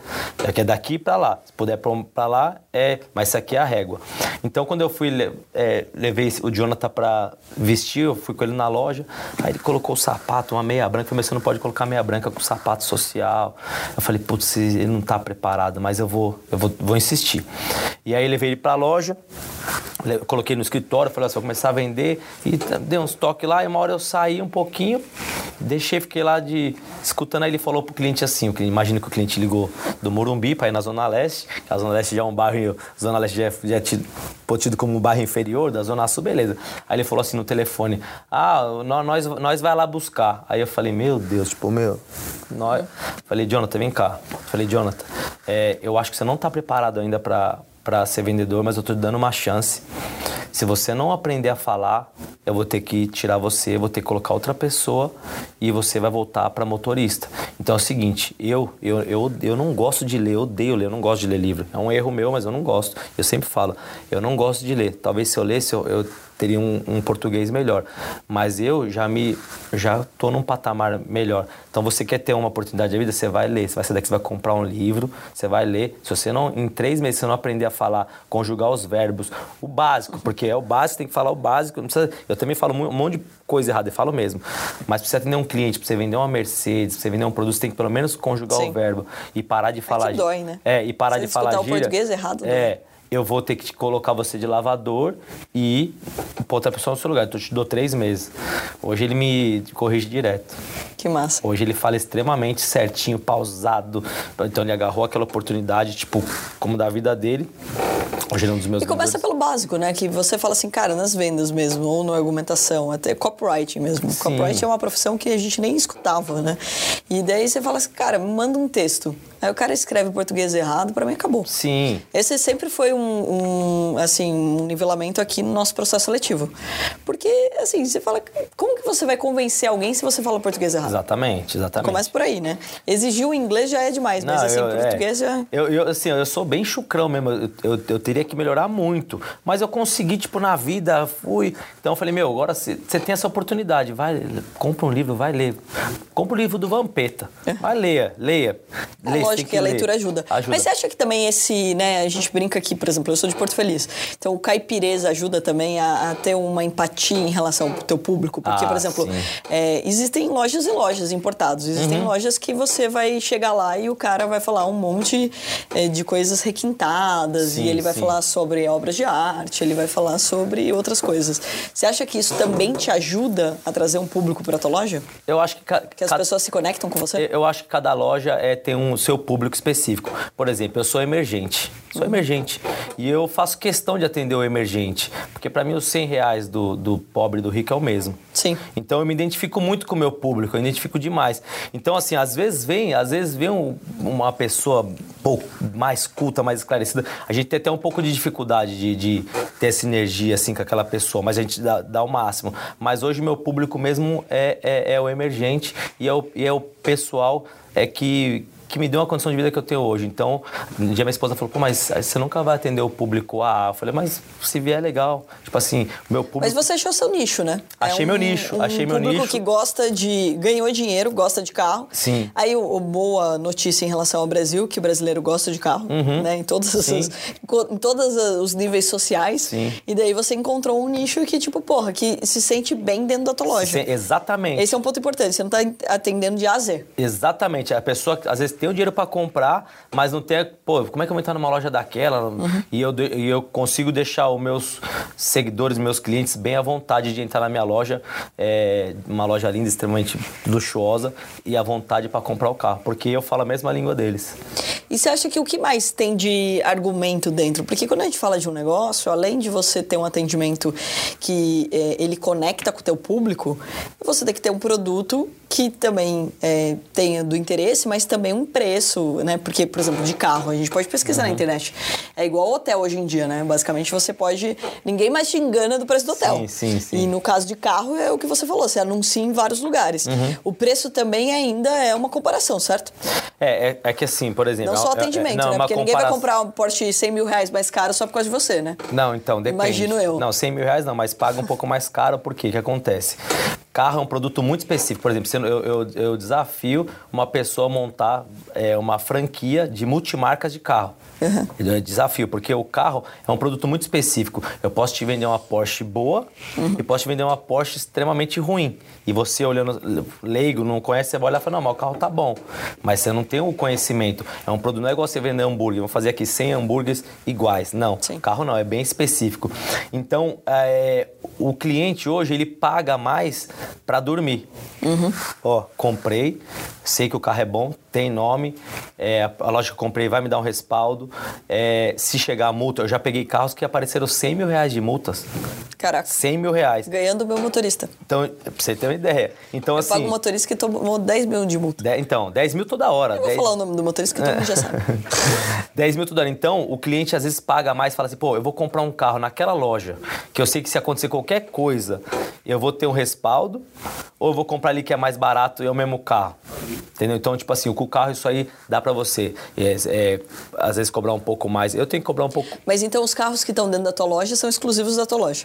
é que é daqui para lá. Se puder para lá, é, mas isso aqui é a régua. Então, quando eu fui, é, levei o Jonathan para vestir, eu fui com ele na loja, aí ele colocou o sapato, uma meia branca, eu falei, você não pode colocar meia branca com sapato social. Eu falei, putz, ele não tá preparado, mas eu vou, eu vou, vou insistir. E aí levei ele para a loja, coloquei no escritório, falei assim, vou começar a vender e dei uns toques lá e uma hora eu saí um pouquinho, deixei, fiquei lá de escutando, aí ele falou pro cliente assim, imagina que o cliente ligou do Morumbi para ir na Zona Leste, a Zona Leste já é um bairro, Zona Leste já é, já é tido, tido como um bairro inferior da Zona Sul, beleza. Aí ele falou assim no telefone, ah, nós, nós vai lá buscar. Aí eu falei, meu Deus, tipo, meu, nós... Falei, Jonathan, vem cá. Falei, Jonathan, é, eu acho que você não está preparado ainda para para ser vendedor, mas eu estou te dando uma chance. Se você não aprender a falar, eu vou ter que tirar você, vou ter que colocar outra pessoa e você vai voltar para motorista. Então é o seguinte, eu, eu, eu, eu não gosto de ler, eu odeio ler, eu não gosto de ler livro. É um erro meu, mas eu não gosto. Eu sempre falo, eu não gosto de ler. Talvez se eu lesse, eu, eu teria um, um, português melhor. Mas eu já me já tô num patamar melhor. Então você quer ter uma oportunidade de vida, você vai ler, você vai sair daqui, você vai comprar um livro, você vai ler. Se você não em três meses você não aprender a falar, conjugar os verbos, o básico, porque é o básico, tem que falar o básico. Precisa, eu também falo um monte de coisa errada, eu falo mesmo. Mas para você atender um cliente, para você vender uma Mercedes, para você vender um produto, você tem que pelo menos conjugar Sim. o verbo e parar de falar. É que dói, né? É, e parar você de falar gíria. o português errado. É. Né? Eu vou ter que colocar você de lavador e pôr outra pessoa no seu lugar. Então, eu te dou três meses. Hoje ele me corrige direto. Que massa. Hoje ele fala extremamente certinho, pausado. Então ele agarrou aquela oportunidade, tipo, como da vida dele. Hoje ele é um dos meus E começa pelo básico, né? Que você fala assim, cara, nas vendas mesmo, ou na argumentação, até copywriting mesmo. Sim. Copywriting é uma profissão que a gente nem escutava, né? E daí você fala assim, cara, manda um texto. Aí o cara escreve português errado, para mim acabou. Sim. Esse sempre foi um, um, assim, um nivelamento aqui no nosso processo seletivo. Porque, assim, você fala, como que você vai convencer alguém se você fala português errado? Exatamente, exatamente. Começa por aí, né? Exigir o inglês já é demais, mas Não, assim, eu, português é... já... Eu, eu, assim, eu sou bem chucrão mesmo, eu, eu, eu, teria que melhorar muito. Mas eu consegui, tipo, na vida, fui... Então eu falei, meu, agora você tem essa oportunidade, vai, compra um livro, vai ler. Compra o um livro do Vampeta, é. vai, leia, leia. É leia lógico que, que a leitura ajuda. ajuda. Mas você acha que também esse, né, a gente brinca aqui, por exemplo, eu sou de Porto Feliz, então o caipireza ajuda também a, a ter uma empatia em relação ao teu público, porque, ah, por exemplo, é, existem lojas e lojas importados, existem uhum. lojas que você vai chegar lá e o cara vai falar um monte é, de coisas requintadas sim, e ele vai sim. falar sobre obras de arte, ele vai falar sobre outras coisas. Você acha que isso também te ajuda a trazer um público para tua loja? Eu acho que, que as pessoas se conectam com você. Eu acho que cada loja é tem um seu público específico. Por exemplo, eu sou emergente. Sou emergente. E eu faço questão de atender o emergente. Porque para mim os 100 reais do, do pobre e do rico é o mesmo. Sim. Então eu me identifico muito com o meu público, eu me identifico demais. Então, assim, às vezes vem, às vezes vem um, uma pessoa um pouco mais culta, mais esclarecida. A gente tem até um pouco de dificuldade de, de ter essa energia, assim, com aquela pessoa, mas a gente dá, dá o máximo. Mas hoje meu público mesmo é, é, é o emergente e é o, e é o pessoal é que que me deu uma condição de vida que eu tenho hoje. Então, um dia minha esposa falou, pô, mas você nunca vai atender o público A. Eu falei, mas se vier é legal. Tipo assim, meu público. Mas você achou seu nicho, né? Achei é meu nicho, um achei meu público nicho. que gosta de. ganhou dinheiro, gosta de carro. Sim. Aí, o, boa notícia em relação ao Brasil, que o brasileiro gosta de carro, né? Em todos, Uhum. Os, em todos os níveis sociais. Sim. E daí você encontrou um nicho que, tipo, porra, que se sente bem dentro da tua loja. Sim, exatamente. Esse é um ponto importante. Você não tá atendendo de A a Z. Exatamente. A pessoa às vezes tem o dinheiro para comprar, mas não tem. Pô, como é que eu vou entrar numa loja daquela? E, eu, e eu consigo deixar os meus seguidores, meus clientes bem à vontade de entrar na minha loja. É uma loja linda, extremamente luxuosa, e à vontade para comprar o carro, porque eu falo a mesma língua deles. E você acha que o que mais tem de argumento dentro? Porque quando a gente fala de um negócio, além de você ter um atendimento que é, ele conecta com o teu público, você tem que ter um produto que também é, tenha do interesse, mas também um preço, né? Porque, por exemplo, de carro, a gente pode pesquisar Uhum. na internet. É igual hotel hoje em dia, né? Basicamente você pode... Ninguém mais te engana do preço do hotel. Sim, sim, sim. E no caso de carro é o que você falou, você anuncia em vários lugares. Uhum. O preço também ainda é uma comparação, certo? É, é, é que assim, por exemplo. Não só é- é- atendimento, não, né? Porque ninguém vai compara- comprar um Porsche 100 mil reais mais caro só por causa de você, né? Não, então, depende. Imagino eu. Não, 100 mil reais não, mas paga um pouco mais caro, porque que acontece? Carro é um produto muito específico. Por exemplo, eu, eu, eu desafio uma pessoa a montar é, uma franquia de multimarcas de carro. Eu desafio, porque o carro é um produto muito específico. Eu posso te vender uma Porsche boa e posso te vender uma Porsche extremamente ruim. E você olhando leigo, não conhece, você vai olhar e fala, não, mas o carro tá bom. Mas você não tem o conhecimento. É um produto, não é igual você vender hambúrguer. Vou fazer aqui 100 hambúrgueres iguais. Não, Sim. carro não, é bem específico. Então, é, o cliente hoje, ele paga mais para dormir. Ó, comprei, sei que o carro é bom, tem nome, é, a loja que eu comprei vai me dar um respaldo. É, se chegar a multa, eu já peguei carros que apareceram 100 mil reais de multas. Caraca. 100 mil reais. Ganhando o meu motorista. Então, pra você ter uma ideia. Então, Eu assim... pago um motorista que tomou 10 mil de multa. de- então, 10 mil toda hora. Eu vou 10 falar o nome do motorista que todo mundo já sabe. (laughs) 10 mil toda hora. Então, o cliente às vezes paga mais e fala assim, pô, eu vou comprar um carro naquela loja, que eu sei que se acontecer qualquer coisa, eu vou ter um respaldo, ou eu vou comprar ali que é mais barato e é o mesmo carro. Entendeu? Então, tipo assim, com o carro isso aí dá pra você, é, é, às vezes, cobrar um pouco mais. Eu tenho que cobrar um pouco... Mas então os carros que estão dentro da tua loja são exclusivos da tua loja.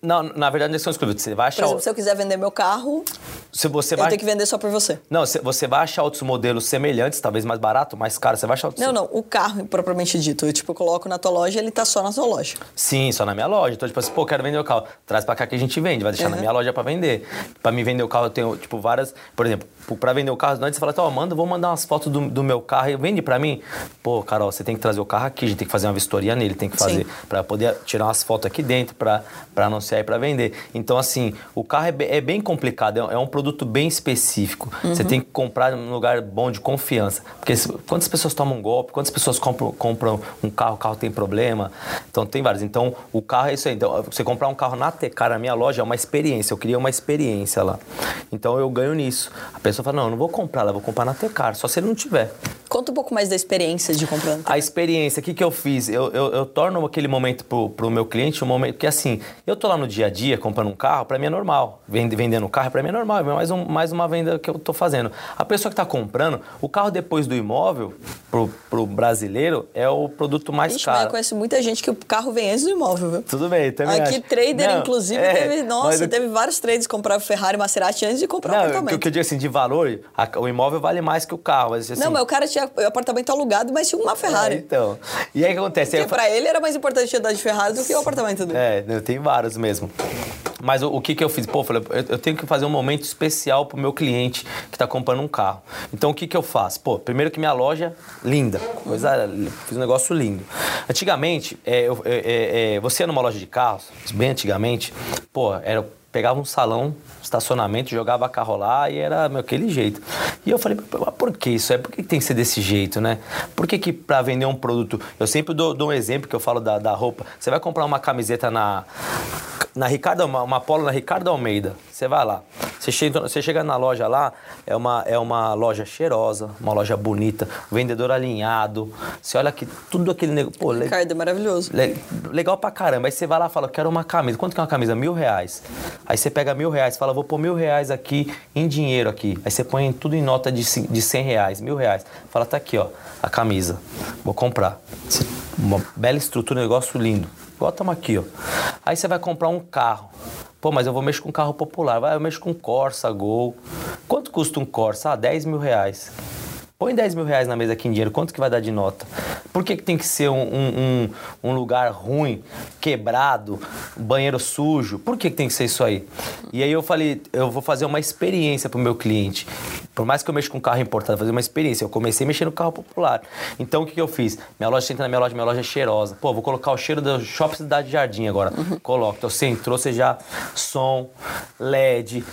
Não, na verdade, não são exclusivos. Você vai Por achar... exemplo, se eu quiser vender meu carro, se você eu vai... tenho que vender só por você. Não, você- vai achar outros modelos semelhantes, talvez mais barato, mais caro. Você vai achar outros... Não, não, o carro propriamente dito. Eu, tipo, eu coloco na tua loja, ele tá só na tua loja. Sim, só na minha loja. Então, tipo assim, pô, quero vender o carro. Traz pra cá que a gente vende, vai deixar na Uhum. minha loja pra vender. Pra me vender o carro, eu tenho, tipo, várias. Por exemplo, pra vender o carro, antes você fala, ó, manda, vou mandar umas fotos do, do meu carro e vende pra mim. Pô, Carol, você tem que trazer o carro aqui, a gente tem que fazer uma vistoria nele, tem que fazer. Sim. Pra poder tirar umas fotos aqui dentro, pra, pra anunciar e pra vender. Então, assim, o carro é, bem- é bem complicado, é, é um produto bem específico. Você Uhum. tem que comprar num lugar bom de confiança. Porque quantas pessoas tomam um golpe, quantas pessoas compram, compram um carro, o carro tem problema. Então tem vários. Então o carro é isso aí. Então, você comprar um carro na Tecar, na minha loja, é uma experiência. Eu queria uma experiência lá. Então eu ganho nisso. A pessoa fala, não, eu não vou comprar lá, vou comprar na Tecar, só se ele não tiver. Conta um pouco mais da experiência de comprando. A experiência, o que, que eu fiz? Eu, eu, eu torno aquele momento pro, pro meu cliente um momento. Porque assim, eu tô lá no dia a dia comprando um carro, pra mim é normal. Vende- Vendendo um carro, pra mim é normal. É mais, um, mais uma venda que eu tô fazendo. A pessoa que tá comprando, o carro depois do imóvel, pro, pro brasileiro, é o produto mais Ixi, mas eu caro. conheço muita gente que o carro vem antes do imóvel, viu? Tudo bem, também Aqui, acho. trader, Não, inclusive, é, teve. Nossa, mas- teve vários traders que compraram Ferrari Maserati antes de comprar o Não, apartamento. o que eu digo assim, de valor, a- o imóvel vale mais que o carro. Mas, assim, Não, mas o cara tinha o apartamento alugado, mas tinha uma Ferrari. É, então. E aí o que acontece? Porque eu pra ele era mais importante andar de Ferrari do que o apartamento dele. É, eu tenho vários mesmo. Mas o, o que, que eu fiz? Pô, eu falei, eu, eu tenho que fazer um momento especial pro meu cliente que está comprando um carro. Então o que, que eu faço? Pô, primeiro que minha loja, linda. Coisa, fiz um negócio lindo. Antigamente, é, é, é, é, você numa loja de carros, bem antigamente, pô, era. Pegava um salão, estacionamento, jogava carro lá e era meu, aquele jeito. E eu falei, por que isso? É por que tem que ser desse jeito, né? Por que, que para vender um produto. Eu sempre dou, dou um exemplo que eu falo da, da roupa. Você vai comprar uma camiseta na, na Ricardo, uma, uma polo na Ricardo Almeida. Você vai lá. Você chega, você chega na loja lá, é uma, é uma loja cheirosa, uma loja bonita, vendedor alinhado. Você olha que tudo aquele negócio. Pô, Ricardo, é maravilhoso. le- legal pra caramba. Aí você vai lá e fala, quero uma camisa. Quanto que é uma camisa? Mil reais. Aí você pega mil reais, fala, vou pôr mil reais aqui em dinheiro aqui. Aí você põe tudo em nota de, de cem reais, mil reais. Fala, tá aqui, ó, a camisa. Vou comprar. Uma bela estrutura, um negócio lindo. Igual estamos aqui, ó. Aí você vai comprar um carro. Pô, mas eu vou mexer com um carro popular. Vai, eu mexo com Corsa, Gol. Quanto custa um Corsa? Ah, 10 mil reais. Põe 10 mil reais na mesa aqui em dinheiro, quanto que vai dar de nota? Por que, que tem que ser um, um, um- lugar ruim, quebrado, banheiro sujo? Por que, que tem que ser isso aí? E aí eu falei, eu vou fazer uma experiência pro meu cliente. Por mais que eu mexa com carro importado, fazer uma experiência. Eu comecei mexendo no carro popular. Então o que, que eu fiz? Minha loja, você entra na minha loja, minha loja é cheirosa. Pô, vou colocar o cheiro do Shopping Cidade Jardim agora. Coloco. Então você entrou, você já som, LED,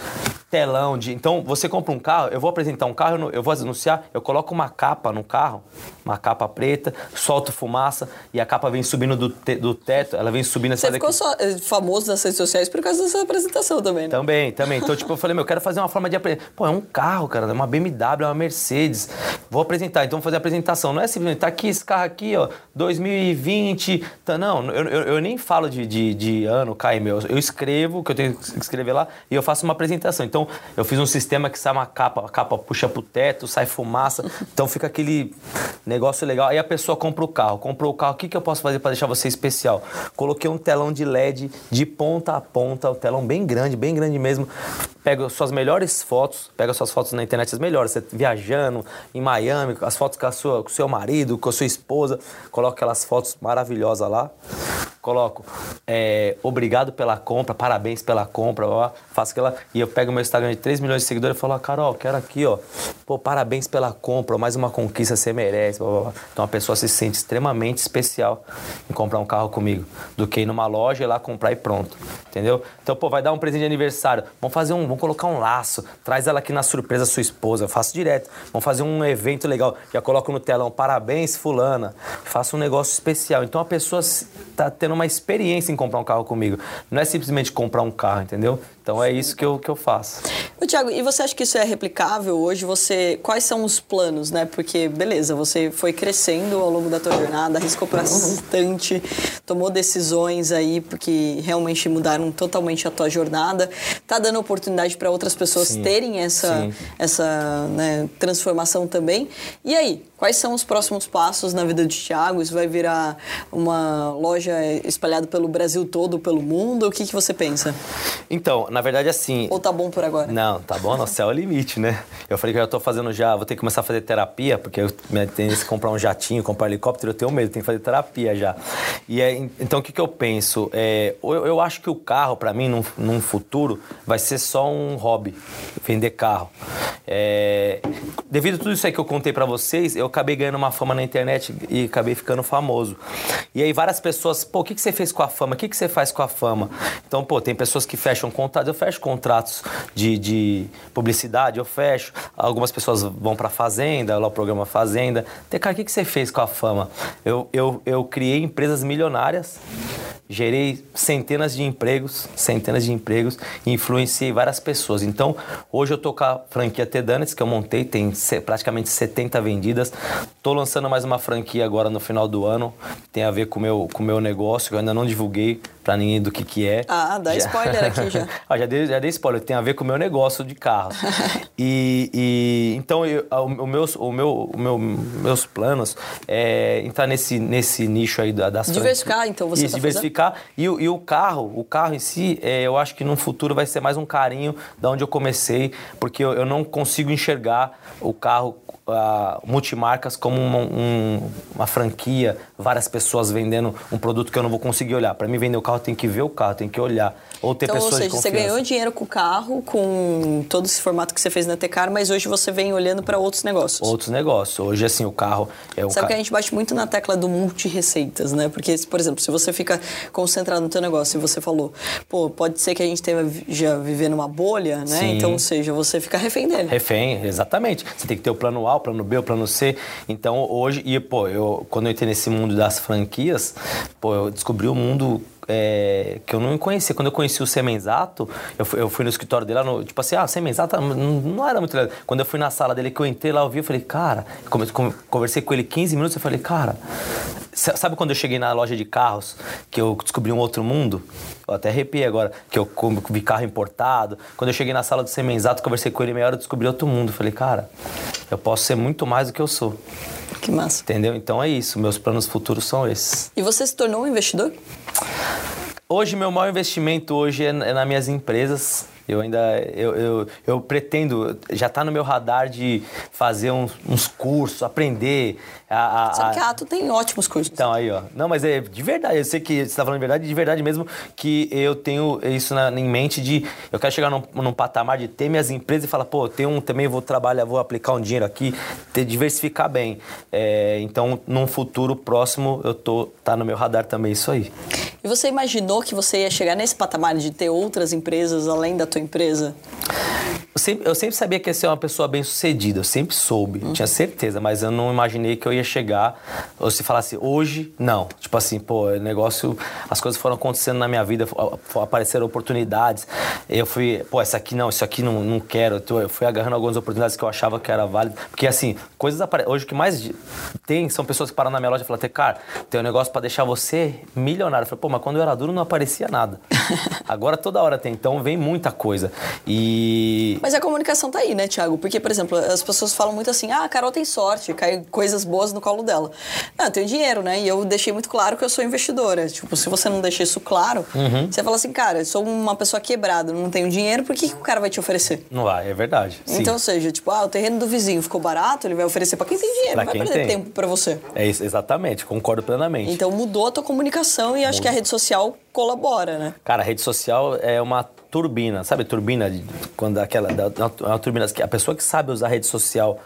telão de. Então você compra um carro, eu vou apresentar um carro, eu vou anunciar, eu coloco uma capa no carro, uma capa preta, solto fumaça e a capa vem subindo do, te- do teto, ela vem subindo Você ficou só, eh, famoso nas redes sociais por causa dessa apresentação também, né? também, também. Então, tipo, eu falei, meu, eu quero fazer uma forma de apresentar. Pô, é um carro, cara, é uma BMW, é uma Mercedes. Vou apresentar, então vou fazer a apresentação. Não é simplesmente, tá aqui esse carro aqui, ó, 2020. Tá, não, eu, eu, eu nem falo de, de, de ano, KM. Eu, eu escrevo o que eu tenho que escrever lá e eu faço uma apresentação. Então, eu fiz um sistema que sai uma capa, a capa puxa pro teto, sai fumaça. (laughs) Então, fica aquele negócio legal. Aí a pessoa compra o carro. Comprou o carro, o que, que eu posso fazer para deixar você especial? Coloquei um telão de LED de ponta a ponta, um telão bem grande, bem grande mesmo. Pega suas melhores fotos, pega suas fotos na internet, as melhores, você viajando em Miami, as fotos com, a sua, com o seu marido, com a sua esposa, coloca aquelas fotos maravilhosas lá. Coloco, é, obrigado pela compra, parabéns pela compra, ó, faço aquela. E eu pego meu Instagram de 3 milhões de seguidores e falo, ah, Carol, quero aqui, ó. Pô, parabéns pela compra, mais uma conquista você merece. Blá, blá, blá. Então a pessoa se sente extremamente especial em comprar um carro comigo, do que ir numa loja e lá comprar e pronto. Entendeu? Então, pô, vai dar um presente de aniversário. Vamos fazer um, vamos colocar um laço. Traz ela aqui na surpresa sua esposa. Eu faço direto. Vamos fazer um evento legal. Já coloco no telão, parabéns, fulana. Faço um negócio especial. Então a pessoa está tendo uma experiência em comprar um carro comigo. Não é simplesmente comprar um carro, entendeu? Então é isso que eu, que eu faço. Ô, Tiago, e você acha que isso é replicável hoje? Você, quais são os planos, né? Porque, beleza, você foi crescendo ao longo da tua jornada, arriscou bastante, tomou decisões aí porque realmente mudaram totalmente a tua jornada. Tá dando oportunidade para outras pessoas Sim. terem essa, Sim. essa né, transformação também. E aí, quais são os próximos passos na vida de Tiago? Isso vai virar uma loja espalhada pelo Brasil todo, pelo mundo? O que, que você pensa? Então, na verdade, assim. Ou tá bom por agora? Não, tá bom, céu é o limite, né? Eu falei que eu já tô fazendo já, vou ter que começar a fazer terapia, porque eu minha tendência é comprar um jatinho, comprar um helicóptero, eu tenho medo, tenho que fazer terapia já. E é, então o que, que eu penso? É, eu, eu acho que o carro, para mim, num, num futuro, vai ser só um hobby, vender carro. É, devido a tudo isso aí que eu contei para vocês, eu acabei ganhando uma fama na internet e acabei ficando famoso. E aí várias pessoas, pô, o que, que você fez com a fama? O que, que você faz com a fama? Então, pô, tem pessoas que fecham contratos, eu fecho contratos de, de publicidade, eu fecho. Algumas pessoas vão pra Fazenda, lá o programa Fazenda. Tem, cara, o que, que você fez com a fama? Eu, eu, eu criei empresas milionárias, gerei centenas de empregos, centenas de empregos e influenciei várias pessoas. Então, hoje eu tô com a franquia Tedanes, que eu montei, tem praticamente 70 vendidas. Tô lançando mais uma franquia agora no final do ano, que tem a ver com meu, com o meu negócio, que eu ainda não divulguei pra ninguém do que que é. Ah, dá spoiler aqui já. (laughs) Ah, já, dei, já dei spoiler, tem a ver com o meu negócio de carros. (laughs) e, e então eu, o, meus, o meu, o meu, meus planos é entrar nesse, nesse nicho aí da, das Diversificar, então, você Isso, tá diversificar. E, o- e o carro, o carro em si, é, eu acho que no futuro vai ser mais um carinho da onde eu comecei, porque eu, eu não consigo enxergar o carro ah, multimarcas como uma, um- uma franquia, várias pessoas vendendo um produto que eu não vou conseguir olhar. Para mim vender o carro tem que ver o carro, tem que olhar ou ter Então, ou pessoas seja, de você ganhou dinheiro com o carro, com todo esse formato que você fez na Tecar, mas hoje você vem olhando para outros negócios. outros negócios. Hoje, assim, o carro é o Sabe ca- que a gente bate muito na tecla do multi-receitas, né? Porque, por exemplo, se você fica concentrado no teu negócio e você falou, pô, pode ser que a gente esteja vivendo uma bolha, né? Sim. Então, ou seja, você fica refém dele. Refém, exatamente. Você tem que ter o plano A, o plano B, o plano C. Então, hoje, e pô, eu, quando eu entrei nesse mundo das franquias, pô, eu descobri um mundo é, que eu não conhecia. Quando eu conheci o Semenzato, eu fui, eu fui no escritório dele lá, no, tipo assim, ah, Semenzato não, não era muito legal. Quando eu fui na sala dele, que eu entrei lá, eu vi, eu falei, cara, conversei com ele 15 minutos, eu falei, cara, sabe quando eu cheguei na loja de carros, que eu descobri um outro mundo? Eu até arrepiei agora, que eu vi carro importado. Quando eu cheguei na sala do Semenzato, conversei com ele meia hora, eu descobri outro mundo. Eu falei, cara, eu posso ser muito mais do que eu sou. Que massa. Entendeu? Então é isso, meus planos futuros são esses. E você se tornou um investidor? Hoje, meu maior investimento hoje é, é nas minhas empresas. Eu ainda eu, eu, eu pretendo, já está no meu radar de fazer uns, uns cursos, aprender. A, a, Sabe que a Ato tem ótimos cursos. Então, aí, ó. Não, mas é de verdade, eu sei que você está falando de verdade, de verdade mesmo, que eu tenho isso na, em mente de. Eu quero chegar num, num patamar de ter minhas empresas e falar, pô, tem um também, vou trabalhar, vou aplicar um dinheiro aqui, ter, diversificar bem. É, então, num futuro próximo, eu tô, tá no meu radar também isso aí. E você imaginou que você ia chegar nesse patamar de ter outras empresas além da tua empresa? Eu sempre, eu sempre sabia que ia ser uma pessoa bem sucedida, eu sempre soube, uhum. tinha certeza, mas eu não imaginei que eu ia chegar, ou se falasse hoje, não. Tipo assim, pô, o negócio, as coisas foram acontecendo na minha vida, apareceram oportunidades. Eu fui, pô, essa aqui não, isso aqui não, não quero. Eu fui agarrando algumas oportunidades que eu achava que era válido. Porque assim, coisas aparecem. Hoje o que mais tem são pessoas que param na minha loja e falam, cara, tem um negócio para deixar você milionário. Eu falei, pô, mas quando eu era duro não aparecia nada. (laughs) Agora toda hora tem, então vem muita coisa. E mas a comunicação tá aí, né, Thiago? Porque, por exemplo, as pessoas falam muito assim: ah, a Carol tem sorte, cai coisas boas no colo dela. Não, eu tenho dinheiro, né? E eu deixei muito claro que eu sou investidora. Tipo, se você não deixa isso claro, uhum. você fala assim, cara, eu sou uma pessoa quebrada, não tenho dinheiro, por que, que o cara vai te oferecer? Não vai, é verdade. Então, ou seja, tipo, ah, o terreno do vizinho ficou barato, ele vai oferecer para quem tem dinheiro, pra não vai perder tem. tempo para você. É isso, exatamente, concordo plenamente. Então mudou a tua comunicação e Muda. acho que a rede social colabora, né? Cara, a rede social é uma turbina, sabe turbina quando aquela uma turbina que a pessoa que sabe usar rede social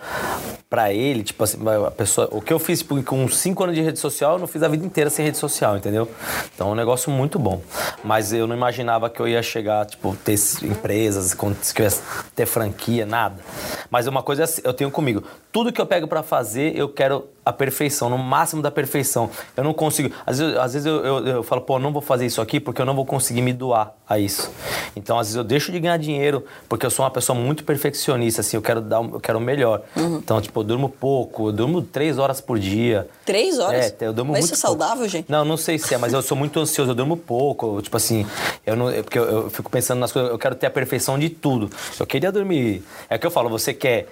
para ele, tipo assim, a pessoa, o que eu fiz tipo, com 5 anos de rede social, eu não fiz a vida inteira sem rede social, entendeu? Então é um negócio muito bom. Mas eu não imaginava que eu ia chegar, tipo, ter empresas, que eu ia ter franquia, nada. Mas uma coisa é assim, eu tenho comigo, tudo que eu pego para fazer, eu quero a perfeição, no máximo da perfeição. Eu não consigo. Às vezes, às vezes eu, eu, eu, falo, pô, não vou fazer isso aqui porque eu não vou conseguir me doar a isso. Então, às vezes eu deixo de ganhar dinheiro porque eu sou uma pessoa muito perfeccionista, assim, eu quero dar, eu quero o melhor. Uhum. Então, tipo, eu durmo pouco, eu durmo três horas por dia. Três horas? É, eu durmo mas muito. Isso é saudável, pouco. gente? Não, não sei se é, mas eu sou muito ansioso, eu durmo pouco. Tipo assim, eu não, porque eu, eu fico pensando nas coisas, eu quero ter a perfeição de tudo. Eu queria dormir. É o que eu falo, você quer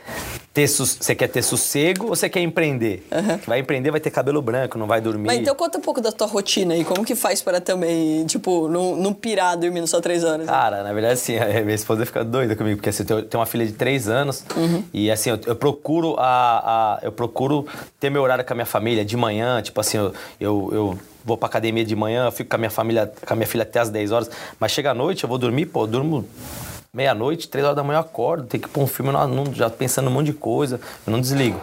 ter, você quer ter sossego ou você quer empreender? Uhum. Vai empreender, vai ter cabelo branco, não vai dormir. Mas então conta um pouco da tua rotina aí. Como que faz para também, tipo, não, não pirar dormindo só três horas? Cara, na verdade, assim, (laughs) minha esposa fica doida comigo, porque assim, eu tenho uma filha de três anos uhum. e assim, eu, eu, procuro a, a, eu procuro ter meu horário com a minha família de manhã, tipo assim, eu, eu, eu vou pra academia de manhã, fico com a minha família, com a minha filha até as 10 horas, mas chega à noite, eu vou dormir, pô, eu durmo meia-noite, três horas da manhã eu acordo, tenho que pôr um filme, no, já pensando um monte de coisa, eu não desligo.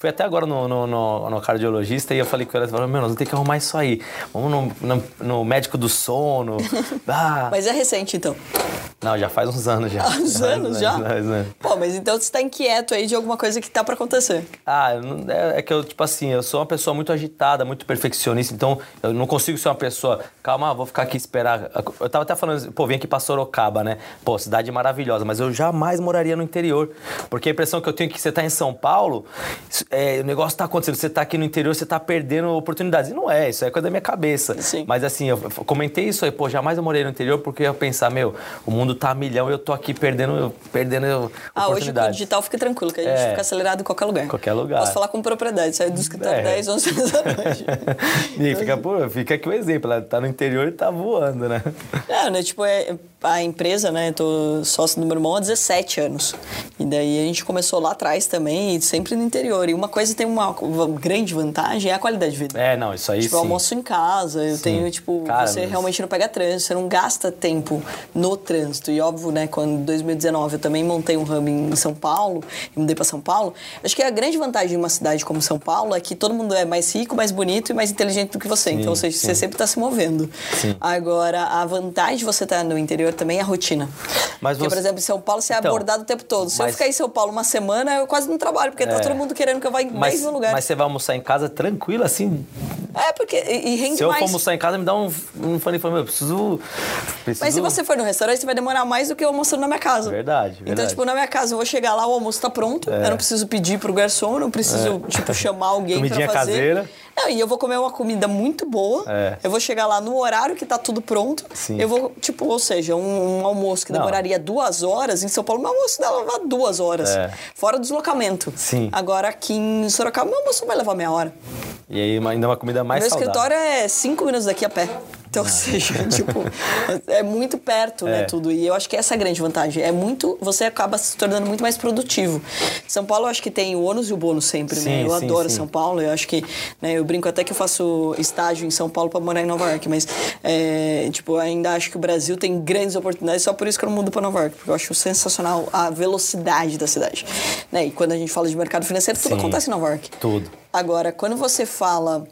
Fui até agora no, no, no, no cardiologista e eu falei com ela, falou, meu, nós vamos ter que arrumar isso aí. Vamos no, no, médico do sono. (laughs) Ah. Mas é recente, então? Não, já faz uns anos já. Ah, uns anos já? Pô, mas então você tá inquieto aí de alguma coisa que tá para acontecer. Ah, é, é, que eu, tipo assim, eu sou uma pessoa muito agitada, muito perfeccionista, então eu não consigo ser uma pessoa, calma, vou ficar aqui esperar. Eu tava até falando, pô, vim aqui pra Sorocaba, né? Pô, cidade maravilhosa, mas eu jamais moraria no interior. Porque a impressão que eu tenho é que você tá em São Paulo, é, o negócio tá acontecendo, você tá aqui no interior, você tá perdendo oportunidades. E não é, isso é coisa da minha cabeça. Sim. Mas assim, eu comentei isso aí, pô, jamais eu morei no interior porque eu ia pensar, meu, o mundo tá a milhão e eu tô aqui perdendo, perdendo ah, hoje com o digital fica tranquilo, que a gente é. fica acelerado em qualquer lugar. Qualquer lugar. Posso falar com propriedade, sai do escritório é. 10, 11 horas da noite. e fica, pô, fica aqui o exemplo, ela tá no interior e tá voando, né? É, né, tipo, é, a empresa, né, tô sócio do meu irmão há 17 anos. E daí a gente começou lá atrás também, sempre no interior. E uma coisa tem uma, grande vantagem, é a qualidade de vida. É, não, isso aí tipo, sim. eu almoço em casa, eu sim. tenho, tipo, Cara, você mas... realmente não pega trânsito, você não gasta tempo no trânsito. E óbvio, né, quando em 2019 eu também montei um hub em São Paulo, e mudei para São Paulo, acho que a grande vantagem de uma cidade como São Paulo é que todo mundo é mais rico, mais bonito e mais inteligente do que você. Sim, então, ou seja, sim. você sempre está se movendo. Agora, a vantagem de você estar no interior também é a rotina. Mas porque, você- por exemplo, em São Paulo você é Então, abordado o tempo todo. Se eu mas- ficar em São Paulo uma semana, eu quase não trabalho, porque tá É. todo mundo querendo que eu vá em 10 Mas, mil lugares. mas você vai almoçar em casa tranquilo, assim. É, porque. E, e rende Se eu mais. for almoçar em casa, me dá um, um fone e fala, meu, eu preciso, preciso. Mas se você for no restaurante, você vai demorar mais do que eu almoçando na minha casa. Verdade, Então, verdade. tipo, na minha casa, eu vou chegar lá, o almoço tá pronto. É. Eu não preciso pedir pro garçom, eu não preciso, tipo, chamar alguém Comidinha pra fazer. caseira. Não, e eu vou comer uma comida muito boa. É. Eu vou chegar lá no horário que tá tudo pronto. Sim. Eu vou, tipo, ou seja, um, um almoço que Não. demoraria duas horas. Em São Paulo, meu almoço levar duas horas. É. Fora o deslocamento. Sim. Agora, aqui em Sorocaba, meu almoço vai levar meia hora. E aí ainda uma comida mais Meu saudável. escritório é cinco minutos daqui a pé. Então, (laughs) ou seja, tipo, é muito perto, né, É. tudo. E eu acho que essa é a grande vantagem. É muito, você acaba se tornando muito mais produtivo. São Paulo, eu acho que tem o ônus e o bônus sempre, né? Sim, Eu sim, adoro sim. São Paulo. Eu acho que, né, eu brinco até que eu faço estágio em São Paulo para morar em Nova York, mas, é, tipo, ainda acho que o Brasil tem grandes oportunidades, só por isso que eu não mudo para Nova York, porque eu acho sensacional a velocidade da cidade. Né? E quando a gente fala de mercado financeiro, tudo acontece em Nova York. Tudo. Agora, quando você fala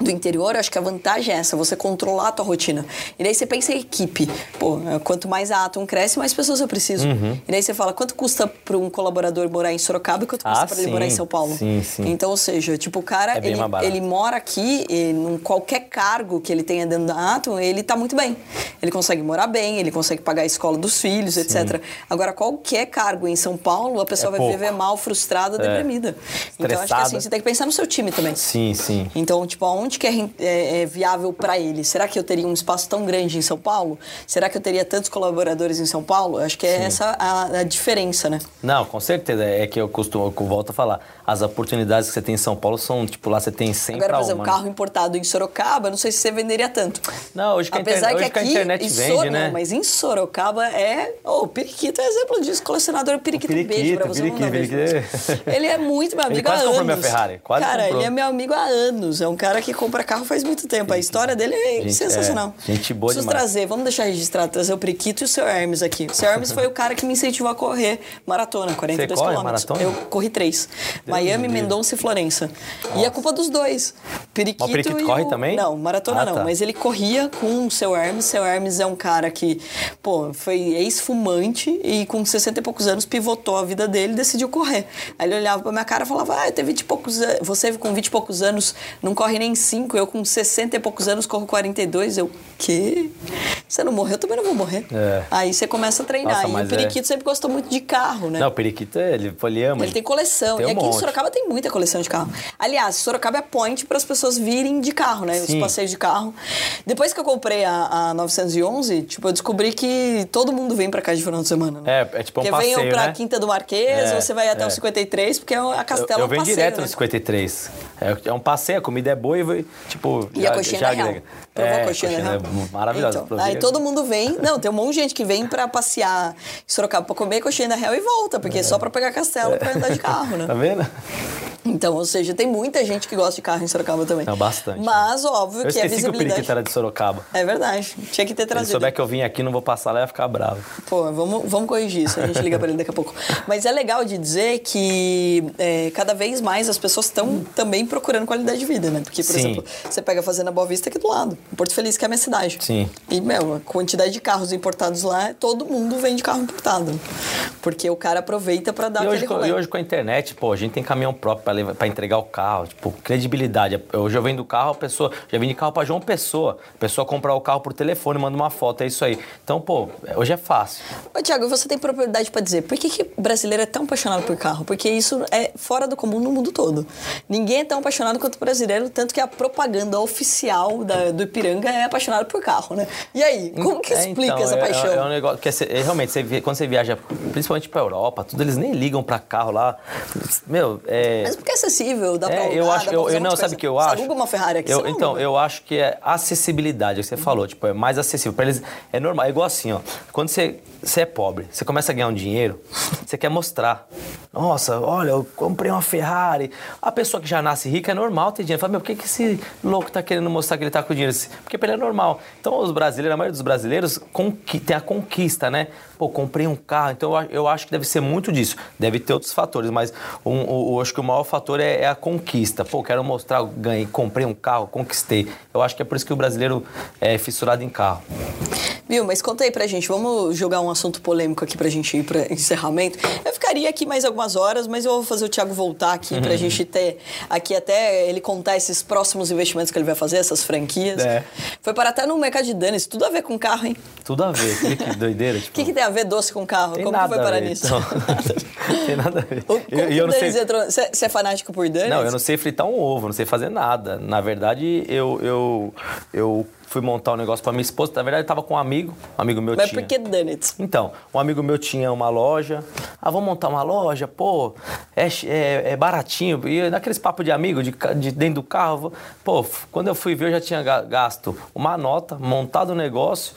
do interior, eu acho que a vantagem é essa, você controlar a tua rotina. E daí você pensa em equipe. Pô, quanto mais a Atom cresce, mais pessoas eu preciso. Uhum. E daí você fala, quanto custa para um colaborador morar em Sorocaba e quanto custa Ah, para ele sim. morar em São Paulo? Sim, sim. Então, ou seja, tipo, o cara, É ele, ele mora aqui, e em qualquer cargo que ele tenha dentro da Atom, ele tá muito bem. Ele consegue morar bem, ele consegue pagar a escola dos filhos, etc. Agora, qualquer cargo em São Paulo, a pessoa É vai pouco. viver mal, frustrada, É. deprimida. Então, acho que Estressada. assim, você tem que pensar no seu time também. Sim, sim. Então, tipo, aonde que é, é- é viável para ele? Será que eu teria um espaço tão grande em São Paulo? Será que eu teria tantos colaboradores em São Paulo? Acho que é essa a, a diferença, né? Não, com certeza. É que eu costumo, eu volto a falar. As oportunidades que você tem em São Paulo são, tipo, lá você tem 100 Agora, por exemplo, um né? carro importado em Sorocaba, não sei se você venderia tanto. Não, hoje que a Apesar internet- que hoje que a internet vende, Sor- né? Não, mas em Sorocaba é... Oh, o Periquito é exemplo disso. Colecionador Periquito, um beijo pra você. Periquito. Periquito. Ele é muito meu Ele amigo há quase anos. comprou minha Ferrari, quase Cara, comprou. ele é meu amigo há anos. É um cara que compra carro faz muito tempo. A história dele é Gente, sensacional. é, gente boa Preciso demais. trazer, vamos deixar registrado, trazer o Periquito e o seu Hermes aqui. O seu Hermes foi o cara que me incentivou a correr maratona, 42 corre quilômetros. Eu corri três. Miami. Mendonça e Florença. E é culpa dos dois. Periquito, o Periquito e corre o- também? Não, maratona Ah, não. tá. Mas ele corria com o seu Hermes. Seu Hermes é um cara que, pô, foi ex-fumante e com 60 e poucos anos pivotou a vida dele e decidiu correr. Aí ele olhava pra minha cara e falava: Ah, eu tenho 20 e poucos anos. Você com 20 e poucos anos não corre nem 5. Eu com 60 e poucos anos corro 42. Eu, quê? Você não morreu, eu também não vou morrer. É. Aí você começa a treinar. Nossa, e o é- Periquito sempre gostou muito de carro, né? Não, o Periquito, ele, ele ama. Ele tem coleção. Tem e um aqui em monte. Sorocaba tem muita coleção de carro. Aliás, Sorocaba é point para as pessoas virem de carro, né? Os Sim. passeios de carro. Depois que eu comprei a, a 911, tipo, eu descobri que todo mundo vem para cá de final de semana. Né? É, é tipo um Porque passeio, venham pra né? Quinta do Marquês, É, você vai até é. o 53, porque a Eu, Castela eu é um venho passeio, direto né? no 53. É, é um passeio, a comida é boa e, tipo... E a coxinha da Real. Provou é, a coxinha, da Real? é maravilhosa. Então, aí todo mundo vem. Não, tem um monte de gente que vem pra passear em Sorocaba pra comer coxinha da Real e volta, porque é só pra pegar castelo pra andar de carro, né? (laughs) Tá vendo? Então, ou seja, tem muita gente que gosta de carro em Sorocaba também. Não, bastante. Mas, óbvio Eu que a esqueci que o visibilidade... Periquito era de Sorocaba. É verdade. Tinha que ter Se trazido. souber que eu vim aqui, não vou passar lá e vai ficar bravo. Pô, vamos, vamos corrigir isso. A gente liga pra ele daqui a pouco. Mas é legal de dizer que é, cada vez mais as pessoas estão também procurando qualidade de vida, né? Porque, por Sim. exemplo, você pega a Fazenda Boa Vista aqui do lado, Porto Feliz, que é a minha cidade. Sim. E, meu, a quantidade de carros importados lá, todo mundo vende carro importado. Porque o cara aproveita pra dar E hoje, rolê. e hoje com a internet, pô, a gente tem caminhão próprio pra entregar o carro, tipo, credibilidade. Hoje eu vendo carro, a pessoa. Já vendi carro pra João Pessoa. A pessoa comprar o carro por telefone, manda uma foto, é isso aí. Então, pô, hoje é fácil. Ô, Tiago, você tem propriedade pra dizer, por que, que brasileiro é tão apaixonado por carro? Porque isso é fora do comum no mundo todo. Ninguém é tão apaixonado quanto o brasileiro, tanto que a propaganda oficial da- do Ipiranga é apaixonado por carro, né? E aí, como que É, explica então, essa paixão? É, é um negócio que é, é, realmente, você quando você viaja, principalmente pra Europa, tudo, eles nem ligam pra carro lá. Meu, é. Mas porque é acessível, dá pra É, alugar, eu dá acho, pra eu, eu não, sabe o que eu Você acho? aluga uma Ferrari aqui, Eu- você então, eu acho que é acessibilidade, é o que você falou, tipo, é mais acessível. Pra eles é normal, é igual assim, ó. Quando você, você é pobre, você começa a ganhar um dinheiro, você quer mostrar. Nossa, olha, eu comprei uma Ferrari. A pessoa que já nasce rica é normal ter dinheiro. Fala, meu, por que, que esse louco tá querendo mostrar que ele tá com dinheiro? Porque pra ele é normal. Então, os brasileiros, a maioria dos brasileiros tem a conquista, né? Pô, comprei um carro. Então, eu acho que deve ser muito disso. Deve ter outros fatores, mas um, acho que o maior fator é, é, a conquista. Pô, quero mostrar, ganhei, comprei um carro, conquistei. Eu acho que é por isso que o brasileiro é fissurado em carro. Viu, mas conta aí pra gente. Vamos jogar um assunto polêmico aqui pra gente ir pra encerramento. Eu ficaria aqui mais algumas horas, mas eu vou fazer o Thiago voltar aqui uhum. pra gente ter aqui até ele contar esses próximos investimentos que ele vai fazer, essas franquias. É. Foi para até no mercado de danos, tudo a ver com carro, hein? Tudo a ver, que, que doideira. O (laughs) tipo... que, que tem a ver doce com carro? Tem Como nada que foi parar ver, nisso? Então. (laughs) tem nada a ver. O, como eu, eu não sei... entrou... Você é fanático por Danis? Não, eu não sei fritar um ovo, não sei fazer nada. Na verdade, eu, eu, eu fui montar um negócio para minha esposa. Na verdade, eu tava com um amigo, um amigo meu Mas tinha. Mas por que Donuts? Então, um amigo meu tinha uma loja. Ah, vamos montar uma loja? Pô, é, é, é baratinho. E naqueles papos de amigo, de, de, dentro do carro. Pô, quando eu fui ver, eu já tinha gasto uma nota, montado o um negócio.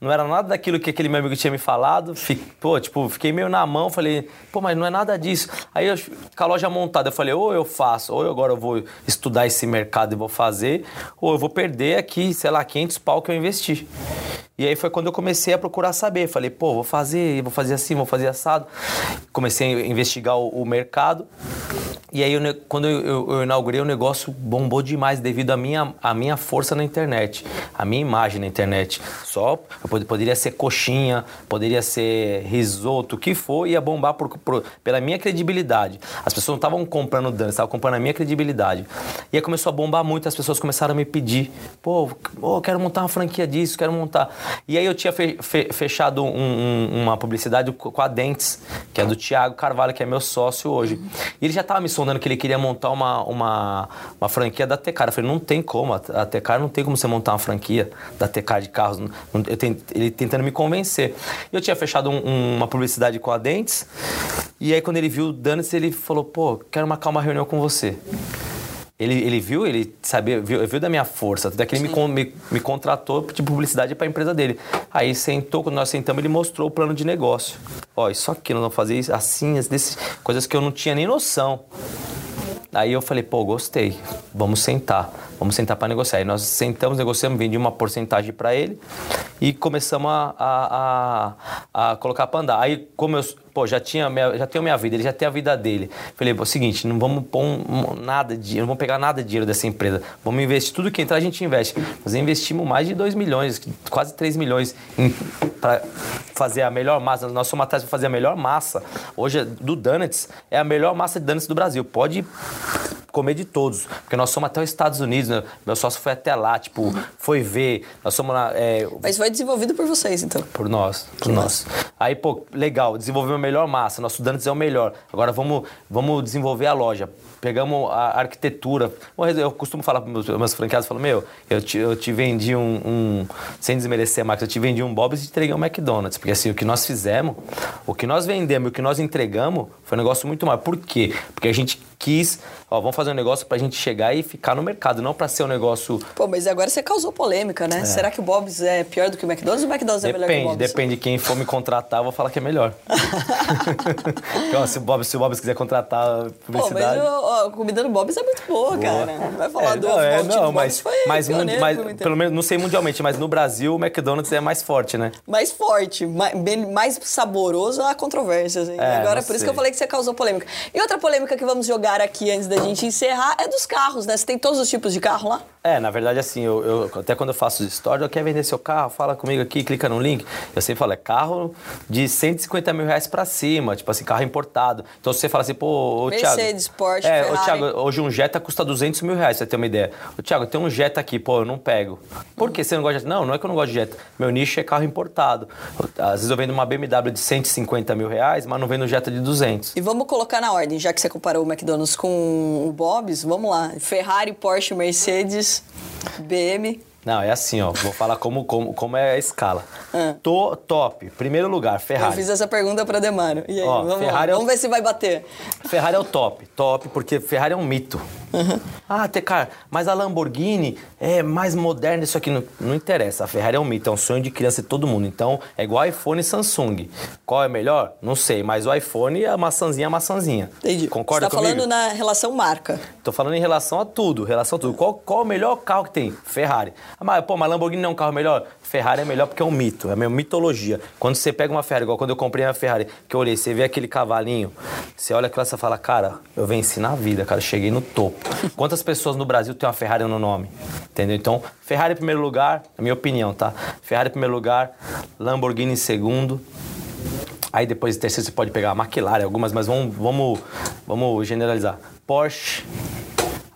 Não era nada daquilo que aquele meu amigo tinha me falado. Fiquei, pô, tipo, fiquei meio na mão. Falei, pô, mas não é nada disso. Aí, eu, com a loja montada, eu falei, ou eu faço, ou agora eu vou estudar esse mercado e vou fazer, ou eu vou perder aqui, sei lá, 500 pau que eu investi. E aí foi quando eu comecei a procurar saber. Falei, pô, vou fazer, vou fazer assim, vou fazer assado. Comecei a investigar o, o mercado. E aí, eu, quando eu, eu, eu, inaugurei o negócio, bombou demais devido à minha, à minha força na internet, à minha imagem na internet. Só poderia ser coxinha, poderia ser risoto, o que for, ia bombar por, por, pela minha credibilidade. As pessoas não estavam comprando dano, estavam comprando a minha credibilidade. E aí começou a bombar muito, as pessoas começaram a me pedir: pô, oh, quero montar uma franquia disso, quero montar. E aí eu tinha fe, fe, fechado um, um, uma publicidade com a Dentes, que é do Thiago Carvalho, que é meu sócio hoje. E ele já estava me sondando que ele queria montar uma, uma, uma franquia da Tecar. Eu falei, não tem como, a Tecar não tem como você montar uma franquia da Tecar de carros. Tenho, ele tentando me convencer. Eu tinha fechado um, uma publicidade com a Dentes, e aí quando ele viu o Danis, ele falou, pô, quero marcar uma reunião com você. Ele, ele viu, ele sabia, viu, viu da minha força, até que ele me, me, me, contratou de publicidade para a empresa dele. Aí sentou, quando nós sentamos, ele mostrou o plano de negócio. Ó, isso aqui, nós vamos fazer isso, assim, desse, coisas que eu não tinha nem noção. Aí eu falei, pô, gostei, vamos sentar, vamos sentar para negociar. Aí nós sentamos, negociamos, vendi uma porcentagem para ele e começamos a, a, a, a colocar para andar. Aí, como eu, pô, já tinha minha, já tenho minha vida, ele já tem a vida dele. Falei, pô, seguinte, não vamos pôr um, nada de não vamos pegar nada de dinheiro dessa empresa. Vamos investir tudo que entrar, a gente investe. Nós investimos mais de 2 milhões, quase 3 milhões para fazer a melhor massa. Nós somos atrás para fazer a melhor massa. Hoje, do Donuts, é a melhor massa de Donuts do Brasil. Pode comer de todos. Porque nós somos até os Estados Unidos, né? meu sócio foi até lá, tipo, foi ver. Nós somos lá. É... Mas foi desenvolvido por vocês, então? Por nós, por que nós. Massa. Aí, pô, legal, desenvolveu a melhor massa, nosso Dantes é o melhor. Agora vamos, vamos desenvolver a loja pegamos a arquitetura. Eu costumo falar para meus, meus franqueados, falo, meu, eu te, eu te vendi um, um, sem desmerecer a marca, eu te vendi um Bob's e te entreguei um McDonald's. Porque assim, o que nós fizemos, o que nós vendemos e o que nós entregamos foi um negócio muito maior. Por quê? Porque a gente quis, ó, vamos fazer um negócio pra gente chegar e ficar no mercado, não pra ser um negócio... Pô, mas agora você causou polêmica, né? É. Será que o Bob's é pior do que o McDonald's ou o McDonald's depende, é melhor que o Bob's? Depende, de quem for me contratar, eu vou falar que é melhor. (laughs) então, se o Bob's, se o Bob's quiser contratar publicidade... Pô, mas ó, a comida do Bob's é muito boa, boa. cara. Vai falar é, do não, é, não, mas, foi mas, mas pelo menos, não sei mundialmente, mas no Brasil o McDonald's é mais forte, né? Mais forte, mais, mais saboroso há controvérsias. Hein? É, Agora, por sei. isso que eu falei que você causou polêmica. E outra polêmica que vamos jogar aqui antes da gente encerrar é dos carros, né? Você tem todos os tipos de carro lá? É, na verdade, assim, eu, eu até quando eu faço os stories, eu quero vender seu carro, fala comigo aqui, clica no link. Eu sempre falo, é carro de 150 mil reais pra cima, tipo assim, carro importado. Então, se você fala assim, pô, ô, Thiago... Mercedes, Porsche, é, Ferrari. Ô, Thiago, hoje um Jetta custa 200 mil reais, pra você ter uma ideia. Ô, Thiago, tem um Jetta aqui, pô, eu não pego. Por que você não gosta de Jetta? Não, não é que eu não gosto de Jetta. Meu nicho é carro importado. Às vezes eu vendo uma BMW de 150 mil reais, mas não vendo Jetta de 200. E vamos colocar na ordem, já que você comparou o McDonald's com o Bob's, vamos lá. Ferrari, Porsche, Mercedes... BM. Não, é assim, ó. Vou falar como, como, como é a escala. Ah. Tô top. Primeiro lugar, Ferrari. Eu fiz essa pergunta para Demaro. E aí, ó, vamos, Ferrari é o... vamos ver se vai bater. Ferrari é o top. Top, porque Ferrari é um mito. Ah, tem, cara, mas a Lamborghini é mais moderna, isso aqui não, não interessa. A Ferrari é um mito, é um sonho de criança de todo mundo. Então, é igual iPhone e Samsung. Qual é melhor? Não sei, mas o iPhone é a maçãzinha, a maçãzinha. Entendi. Concorda Você tá comigo? falando na relação marca. Tô falando em relação a tudo, relação a tudo. Qual, qual o melhor carro que tem? Ferrari. Ah, mas, pô, mas Lamborghini não é um carro melhor? Ferrari é melhor porque é um mito, é uma mitologia. Quando você pega uma Ferrari, igual quando eu comprei a Ferrari, que eu olhei, você vê aquele cavalinho, você olha aquilo e fala, cara, eu venci na vida, cara, cheguei no topo. Quantas pessoas no Brasil têm uma Ferrari no nome? Entendeu? Então, Ferrari em primeiro lugar, na minha opinião, tá? Ferrari em primeiro lugar, Lamborghini em segundo. Aí depois, terceiro, você pode pegar a McLaren, algumas, mas vamos, vamos, vamos generalizar. Porsche,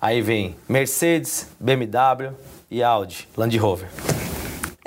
aí vem Mercedes, BMW e Audi, Land Rover.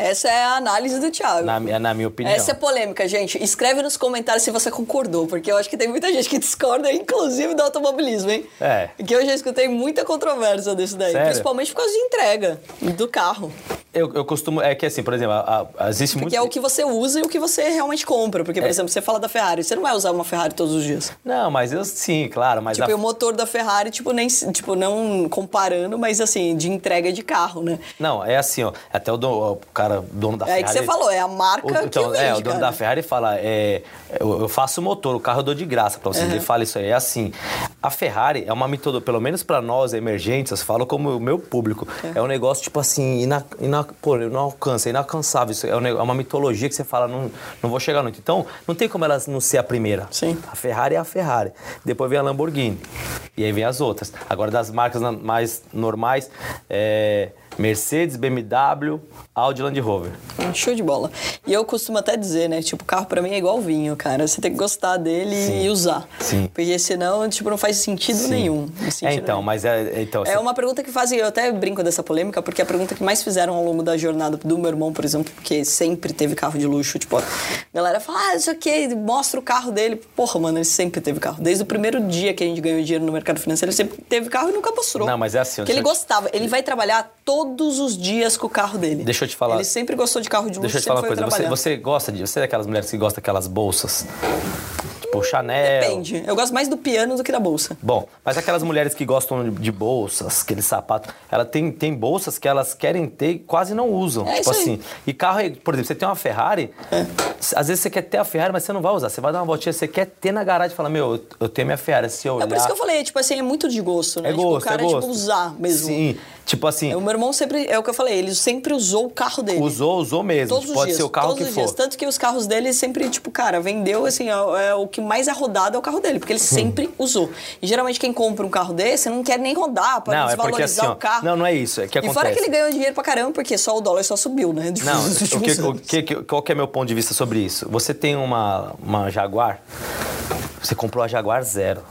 Essa é a análise do Thiago. Na, mi- na minha opinião. Essa é polêmica, gente. Escreve nos comentários se você concordou, porque eu acho que tem muita gente que discorda, inclusive do automobilismo, hein? É. Que eu já escutei muita controvérsia disso daí. Sério? Principalmente por causa de entrega do carro. Eu, eu costumo. É que assim, por exemplo, a- a- existe muito. Porque é o que você usa e o que você realmente compra. Porque, por É. exemplo, você fala da Ferrari, você não vai usar uma Ferrari todos os dias. Não, mas eu sim, claro. Mas Tipo, a- o motor da Ferrari, tipo, nem, tipo, não comparando, mas assim, de entrega de carro, né? Não, é assim, ó. Até o, o cara, dono da É Ferrari. que você falou, é a marca o, então, que vende, É, o dono cara. da Ferrari fala, é, eu, eu faço o motor, o carro eu dou de graça pra vocês. Ele fala isso aí. É assim, a Ferrari é uma metodologia, pelo menos pra nós, emergentes, eu falo como o meu público, é, um negócio, tipo assim, ina, ina, pô, não alcança, é inalcançável. Isso é, um é uma mitologia que você fala, não, não vou chegar muito. Então, não tem como ela não ser a primeira. Sim. A Ferrari é a Ferrari. Depois vem a Lamborghini. E aí vem as outras. Agora, das marcas mais normais, é Mercedes, BMW, Audi Land Rover. Show de bola. E eu costumo até dizer, né? Tipo, carro pra mim é igual vinho, cara. Você tem que gostar dele Sim. e usar. Sim. Porque senão, tipo, não faz sentido Sim. nenhum. É, Sentido então, nenhum. mas é. Então, É uma pergunta que fazem, eu até brinco dessa polêmica, porque é a pergunta que mais fizeram ao longo da jornada do meu irmão, por exemplo, porque sempre teve carro de luxo, tipo, a galera fala, ah, isso aqui, mostra o carro dele. Porra, mano, ele sempre teve carro. Desde o primeiro dia que a gente ganhou dinheiro no mercado financeiro, ele sempre teve carro e nunca mostrou. Não, mas é assim, Porque ele gostava, ele vai trabalhar todos os dias com o carro dele. Deixa eu te falar. Ele sempre gostou de carro de luxo, Deixa eu te falar uma coisa. Você, você gosta de. Você é daquelas mulheres que gosta daquelas bolsas? Tipo, Chanel. Depende. Eu gosto mais do piano do que da bolsa. Bom, mas aquelas mulheres que gostam de bolsas, aqueles sapatos, ela tem, tem bolsas que elas querem ter e quase não usam. É tipo isso aí. assim. E carro, é- por exemplo, você tem uma Ferrari, às vezes você quer ter a Ferrari, mas você não vai usar. Você vai dar uma voltinha, você quer ter na garagem e falar, meu, eu- tenho minha Ferrari. Se eu olhar, É por isso que eu falei, tipo assim, é muito de gosto, né? É tipo, gosto, o cara, é gosto. tipo, usar mesmo. Sim, tipo assim, O meu irmão sempre, é o que eu falei, ele sempre usou o carro dele. usou, usou mesmo. Todos os Pode dias, ser o carro todos que os for. dias. Tanto que os carros dele sempre, tipo, cara, vendeu, assim, é, é o que mais é rodado é o carro dele, porque ele sempre usou. E geralmente quem compra um carro desse não quer nem rodar pra Não, é desvalorizar porque assim, o carro. não, não é isso, é que E fora acontece. que ele ganhou dinheiro pra caramba, porque só o dólar só subiu, né? (laughs) Não, (laughs) Nos o que, o que, que- qual que é meu ponto de vista sobre isso? Você tem uma, uma Jaguar, você comprou a Jaguar zero,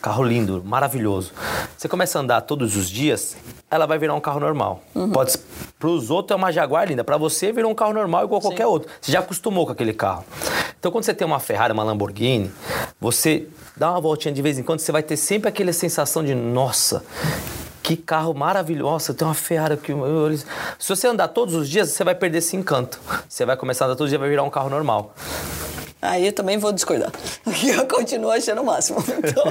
carro lindo, maravilhoso. Você começa a andar todos os dias, ela vai virar um carro normal. Uhum. Pode, para os outros é uma Jaguar linda, para você virou um carro normal igual qualquer outro. Você já acostumou com aquele carro. Então quando você tem uma Ferrari, uma Lamborghini, você dá uma voltinha de vez em quando, você vai ter sempre aquela sensação de nossa. Que carro maravilhoso. Tenho uma Ferrari eu- Se você andar todos os dias, você vai perder esse encanto. Você vai começar a andar todos os dias, vai virar um carro normal. Aí eu também vou discordar. (laughs) Eu continuo achando o máximo. (laughs) Então,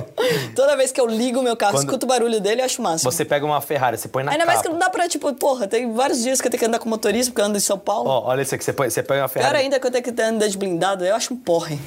toda vez que eu ligo o meu carro, Quando- escuto o barulho dele, eu acho o máximo. Você pega uma Ferrari, você põe na Ainda capa. mais que não dá pra, tipo, porra, tem vários dias que eu tenho que andar com motorista, porque eu ando em São Paulo. Ó, olha isso aqui, você põe, você põe uma Pior Ferrari. ainda que eu tenho que andar de blindado, eu acho um porre.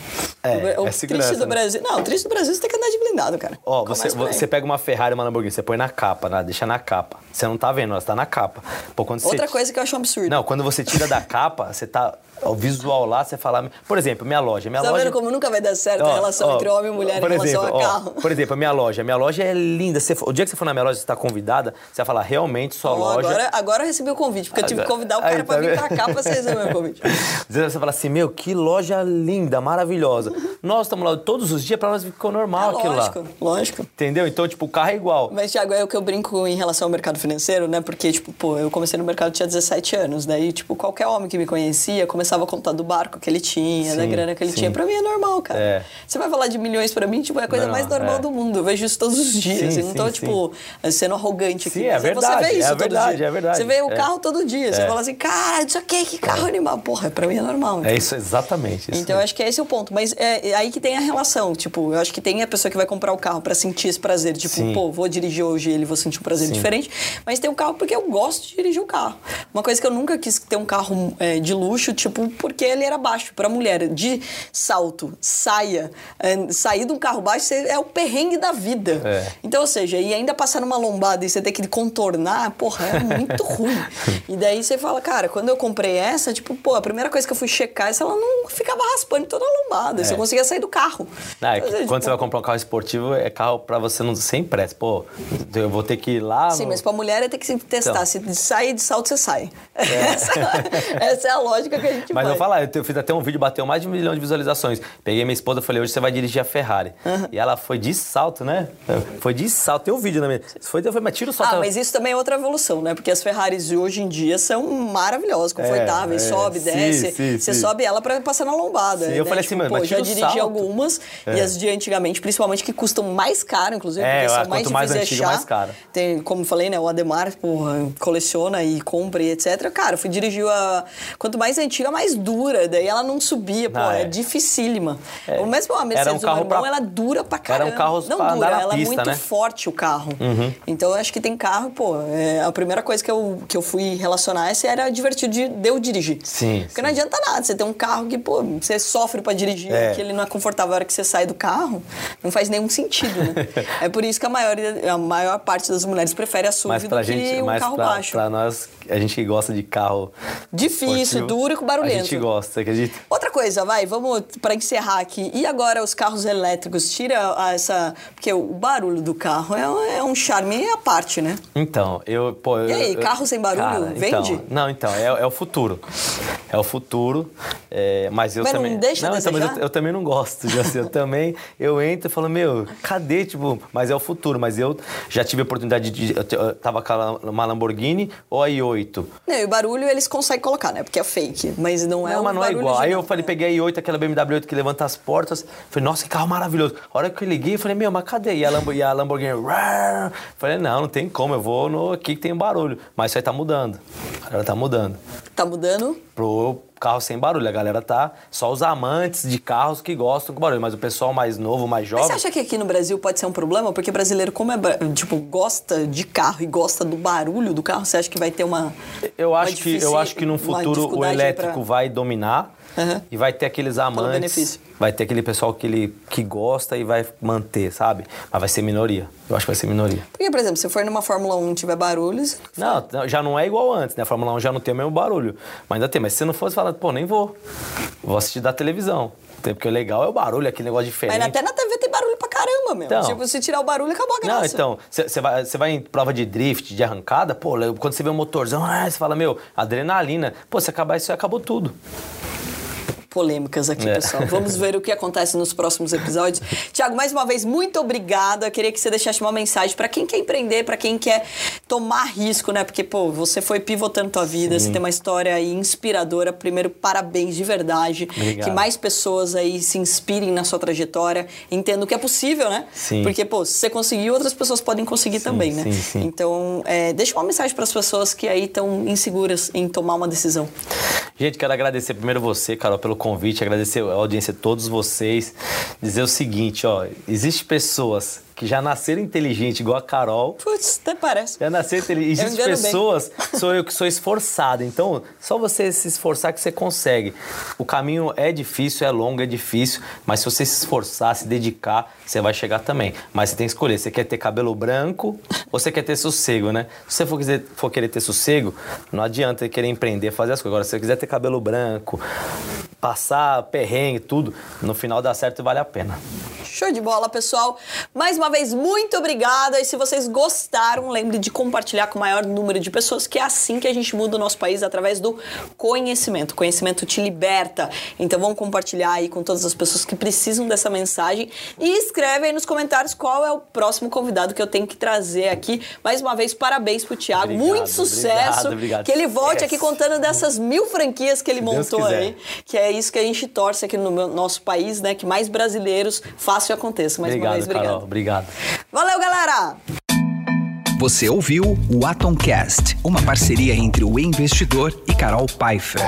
É, o é triste do né? Brasil. Não, o triste do Brasil você tem que andar de blindado, cara. Ó, Começa você, você pega uma Ferrari, uma Lamborghini, você põe na capa, né? deixa na capa. Você não tá vendo, ela tá na capa. Pô, quando Outra você... coisa que eu acho um absurdo. Não, quando você tira da (laughs) capa, você tá. O visual lá, você fala. Por exemplo, minha loja. Minha Tá loja... vendo como nunca vai dar certo a Ó, relação ó, entre homem e mulher em por relação exemplo, a ó, carro? por exemplo, a minha loja. Minha loja é linda. Você, o dia que você for na minha loja, você está convidada, você vai falar, realmente, sua Ó, loja... agora, agora eu recebi o convite, porque eu tive que convidar o Aí, cara pra tá vir pra cá pra você receber o meu convite. (laughs) Você fala assim, meu, que loja linda, maravilhosa. Nós estamos lá todos os dias, pra nós ficou normal aquilo lá. É lógico, lógico. Entendeu? Então, tipo, o carro é igual. Mas, Thiago, é o que eu brinco em relação ao mercado financeiro, né? Porque, tipo, pô, eu comecei no mercado tinha 17 anos. Daí, tipo, qualquer homem que me conhecia começava começava a contar do barco que ele tinha, da Sim, grana que ele sim. tinha. Pra mim é normal, cara. É. Você vai falar de milhões pra mim, tipo, é a coisa Não, mais normal é. do mundo. Eu vejo isso todos os dias. Sim, e não tô, tipo, sendo arrogante aqui. Sim, é verdade, Você vê é isso todo verdade, dia. é verdade. Você vê o É. carro todo dia. Você É. fala assim, cara, isso aqui, que carro animal. Porra, pra mim é normal. É isso, exatamente. Isso Então, eu acho que esse é o ponto. Mas é, é aí que tem a relação. Tipo, eu acho que tem a pessoa que vai comprar o carro pra sentir esse prazer. Tipo, pô, vou dirigir hoje ele, vou sentir um prazer diferente. Mas tem um carro porque eu gosto de dirigir o carro. Uma coisa que eu nunca quis ter um carro é, de luxo, tipo, porque ele era baixo. Pra mulher, de salto, saia, é, sair de um carro baixo é o perrengue da vida. É. Então, ou seja, e ainda passar numa lombada e você ter que contornar, porra, é muito (laughs) ruim. E daí você fala, cara, quando eu comprei essa, tipo, pô, a primeira coisa que eu fui checar é se ela não ficava raspando toda a lombada, se eu conseguia sair do carro. Ah, é Então, quando tipo, você vai comprar um carro esportivo, é carro pra você não sem pressa. Pô, eu vou ter que ir lá. Sim, no- mas pra mulher é ter que se testar. Então. Se sair de salto, você sai. Essa, (laughs) essa é a lógica que a gente Mas vai. eu falar, eu eu fiz até um vídeo, bateu mais de um milhão de visualizações. Peguei minha esposa e falei, hoje você vai dirigir a Ferrari. E ela foi de salto, né? Foi de salto. Tem um vídeo na minha. Foi, eu falei, mas tira o salto. Ah, mas isso também é outra evolução, né? Porque as Ferraris de hoje em dia são maravilhosas, confortáveis, é, sobe, sim, desce. sim, você sim. sobe ela pra passar na lombada. Sim, eu né? falei assim, tipo, mas pô, tira já dirigi salto. algumas e É. as de antigamente, principalmente, que custam mais caro, inclusive, É, porque eu são mais quanto mais difíceis achar. mais caro. Tem, como eu falei, né? O Ademar, porra, coleciona e compra e etc. Cara, eu fui dirigir a. Quanto mais antiga, mais dura. Daí ela não subia, pô, Ah, é. é. dificílima. É. O mesmo a Mercedes Era um carro pra- ela dura pra Era um caramba. carro não pra dura, ela é pista, muito né? forte o carro. Uhum. Então eu acho que tem carro, pô, é, a primeira coisa que eu, que eu fui relacionar essa era divertido de, de eu dirigir. Sim, Porque não adianta nada, você tem um carro que, pô, você sofre pra dirigir, É. que ele não é confortável a hora que você sai do carro, não faz nenhum sentido, né? (laughs) é por isso que a maioria, a maior parte das mulheres prefere a SUV do que gente, um mas carro pra, baixo. pra nós, a gente que gosta de carro. Difícil, esportivo, duro e com barulhento. A gente gosta, acredita? Outra coisa, vai, vamos para encerrar aqui. E agora os carros elétricos? Tira a- essa. Porque o barulho do carro é, um- é um charme à parte, né? Então, eu. Pô, E aí, eu- carro sem barulho, Cara, vende? Então, não, então, é, é o futuro. É o futuro. é, mas eu Mas não também. deixa a então, mas eu, eu também não gosto de assim, Eu também. Eu entro e falo, meu, cadê? Tipo, mas é o futuro. Mas eu já tive a oportunidade de. Eu, eu tava com uma Lamborghini ou a i8. Não, e o barulho eles conseguem colocar, né? Porque é fake. Mas não é Não, mas não é igual. Aí eu falei, peguei a i8, aquela BMW 8 que levanta as portas. Falei, nossa, que carro maravilhoso. A hora que eu liguei, eu falei, meu, mas cadê? E a, Lambo, e a Lamborghini, "Rar". falei, não, não tem como, eu vou no aqui que tem barulho. Mas isso aí tá mudando. Agora tá mudando. Tá mudando? Pro carro sem barulho. A galera tá. Só os amantes de carros que gostam com barulho. Mas o pessoal mais novo, mais Mas jovem. você acha que aqui no Brasil pode ser um problema? Porque brasileiro, como é, tipo, gosta de carro e gosta do barulho do carro, você acha que vai ter uma. Eu uma acho, que, difici- eu acho que no uma futuro o elétrico pra- vai dominar Aham. e vai ter aqueles amantes. Vai ter aquele pessoal que, ele, que gosta e vai manter, sabe? Mas vai ser minoria. Eu acho que vai ser minoria. Porque, por exemplo, se for numa Fórmula 1 e tiver barulhos. Não, já não é igual antes, né? A Fórmula 1 já não tem o mesmo barulho. Mas ainda tem. Mas se você não fosse falar, pô, nem vou. Vou assistir da televisão. Porque o legal é o barulho, aquele negócio diferente. Mas até na TV tem barulho pra caramba, meu. Então. tipo, se tirar o barulho, acabou a graça. Não, então, você vai, cê vai em prova de drift, de arrancada, pô, quando você vê um motorzão, você fala, meu, adrenalina. Pô, se acabar isso, acabou tudo. Polêmicas aqui, É. pessoal. Vamos ver o que acontece nos próximos episódios. (laughs) Tiago, mais uma vez, muito obrigada. Eu queria que você deixasse uma mensagem para quem quer empreender, para quem quer tomar risco, né? Porque, pô, você foi pivotando tua vida, você tem uma história aí inspiradora. Primeiro, parabéns de verdade. Obrigado. Que mais pessoas aí se inspirem na sua trajetória, entendam que é possível, né? Sim. Porque, pô, se você conseguiu, outras pessoas podem conseguir também, né? sim, sim. Então, é, deixa uma mensagem para as pessoas que aí estão inseguras em tomar uma decisão. Gente, quero agradecer primeiro você, Carol, pelo convite, agradecer a audiência de todos vocês. Dizer o seguinte, ó, existe pessoas que já nasceram inteligentes, igual a Carol. Putz, até parece. Já nasceram inteligentes. Eu Existem engano bem. pessoas, sou eu que sou esforçado. Então, só você se esforçar que você consegue. O caminho é difícil, é longo, é difícil, mas se você se esforçar, se dedicar, você vai chegar também. Mas você tem que escolher, você quer ter cabelo branco ou você quer ter sossego, né? Se você for, quiser, for querer ter sossego, não adianta querer empreender, fazer as coisas. Agora, se você quiser ter cabelo branco, passar perrengue, tudo, no final dá certo e vale a pena. Show de bola, pessoal. Mais uma vez, muito obrigada. E se vocês gostaram, lembre de compartilhar com o maior número de pessoas, que é assim que a gente muda o nosso país através do conhecimento. conhecimento te liberta. Então vamos compartilhar aí com todas as pessoas que precisam dessa mensagem. E escreve aí nos comentários qual é o próximo convidado que eu tenho que trazer aqui. Mais uma vez, parabéns pro Thiago. Obrigado, muito sucesso. Obrigado, obrigado. Que ele volte aqui contando dessas mil franquias que ele Se montou aí. Que é isso que a gente torce aqui no nosso país, né? Que mais brasileiros façam e aconteça. Mais uma Obrigado, vez, obrigado. Carol. Obrigado. Valeu, galera! Você ouviu o Atomcast, uma parceria entre o investidor e Carol Pfeiffer.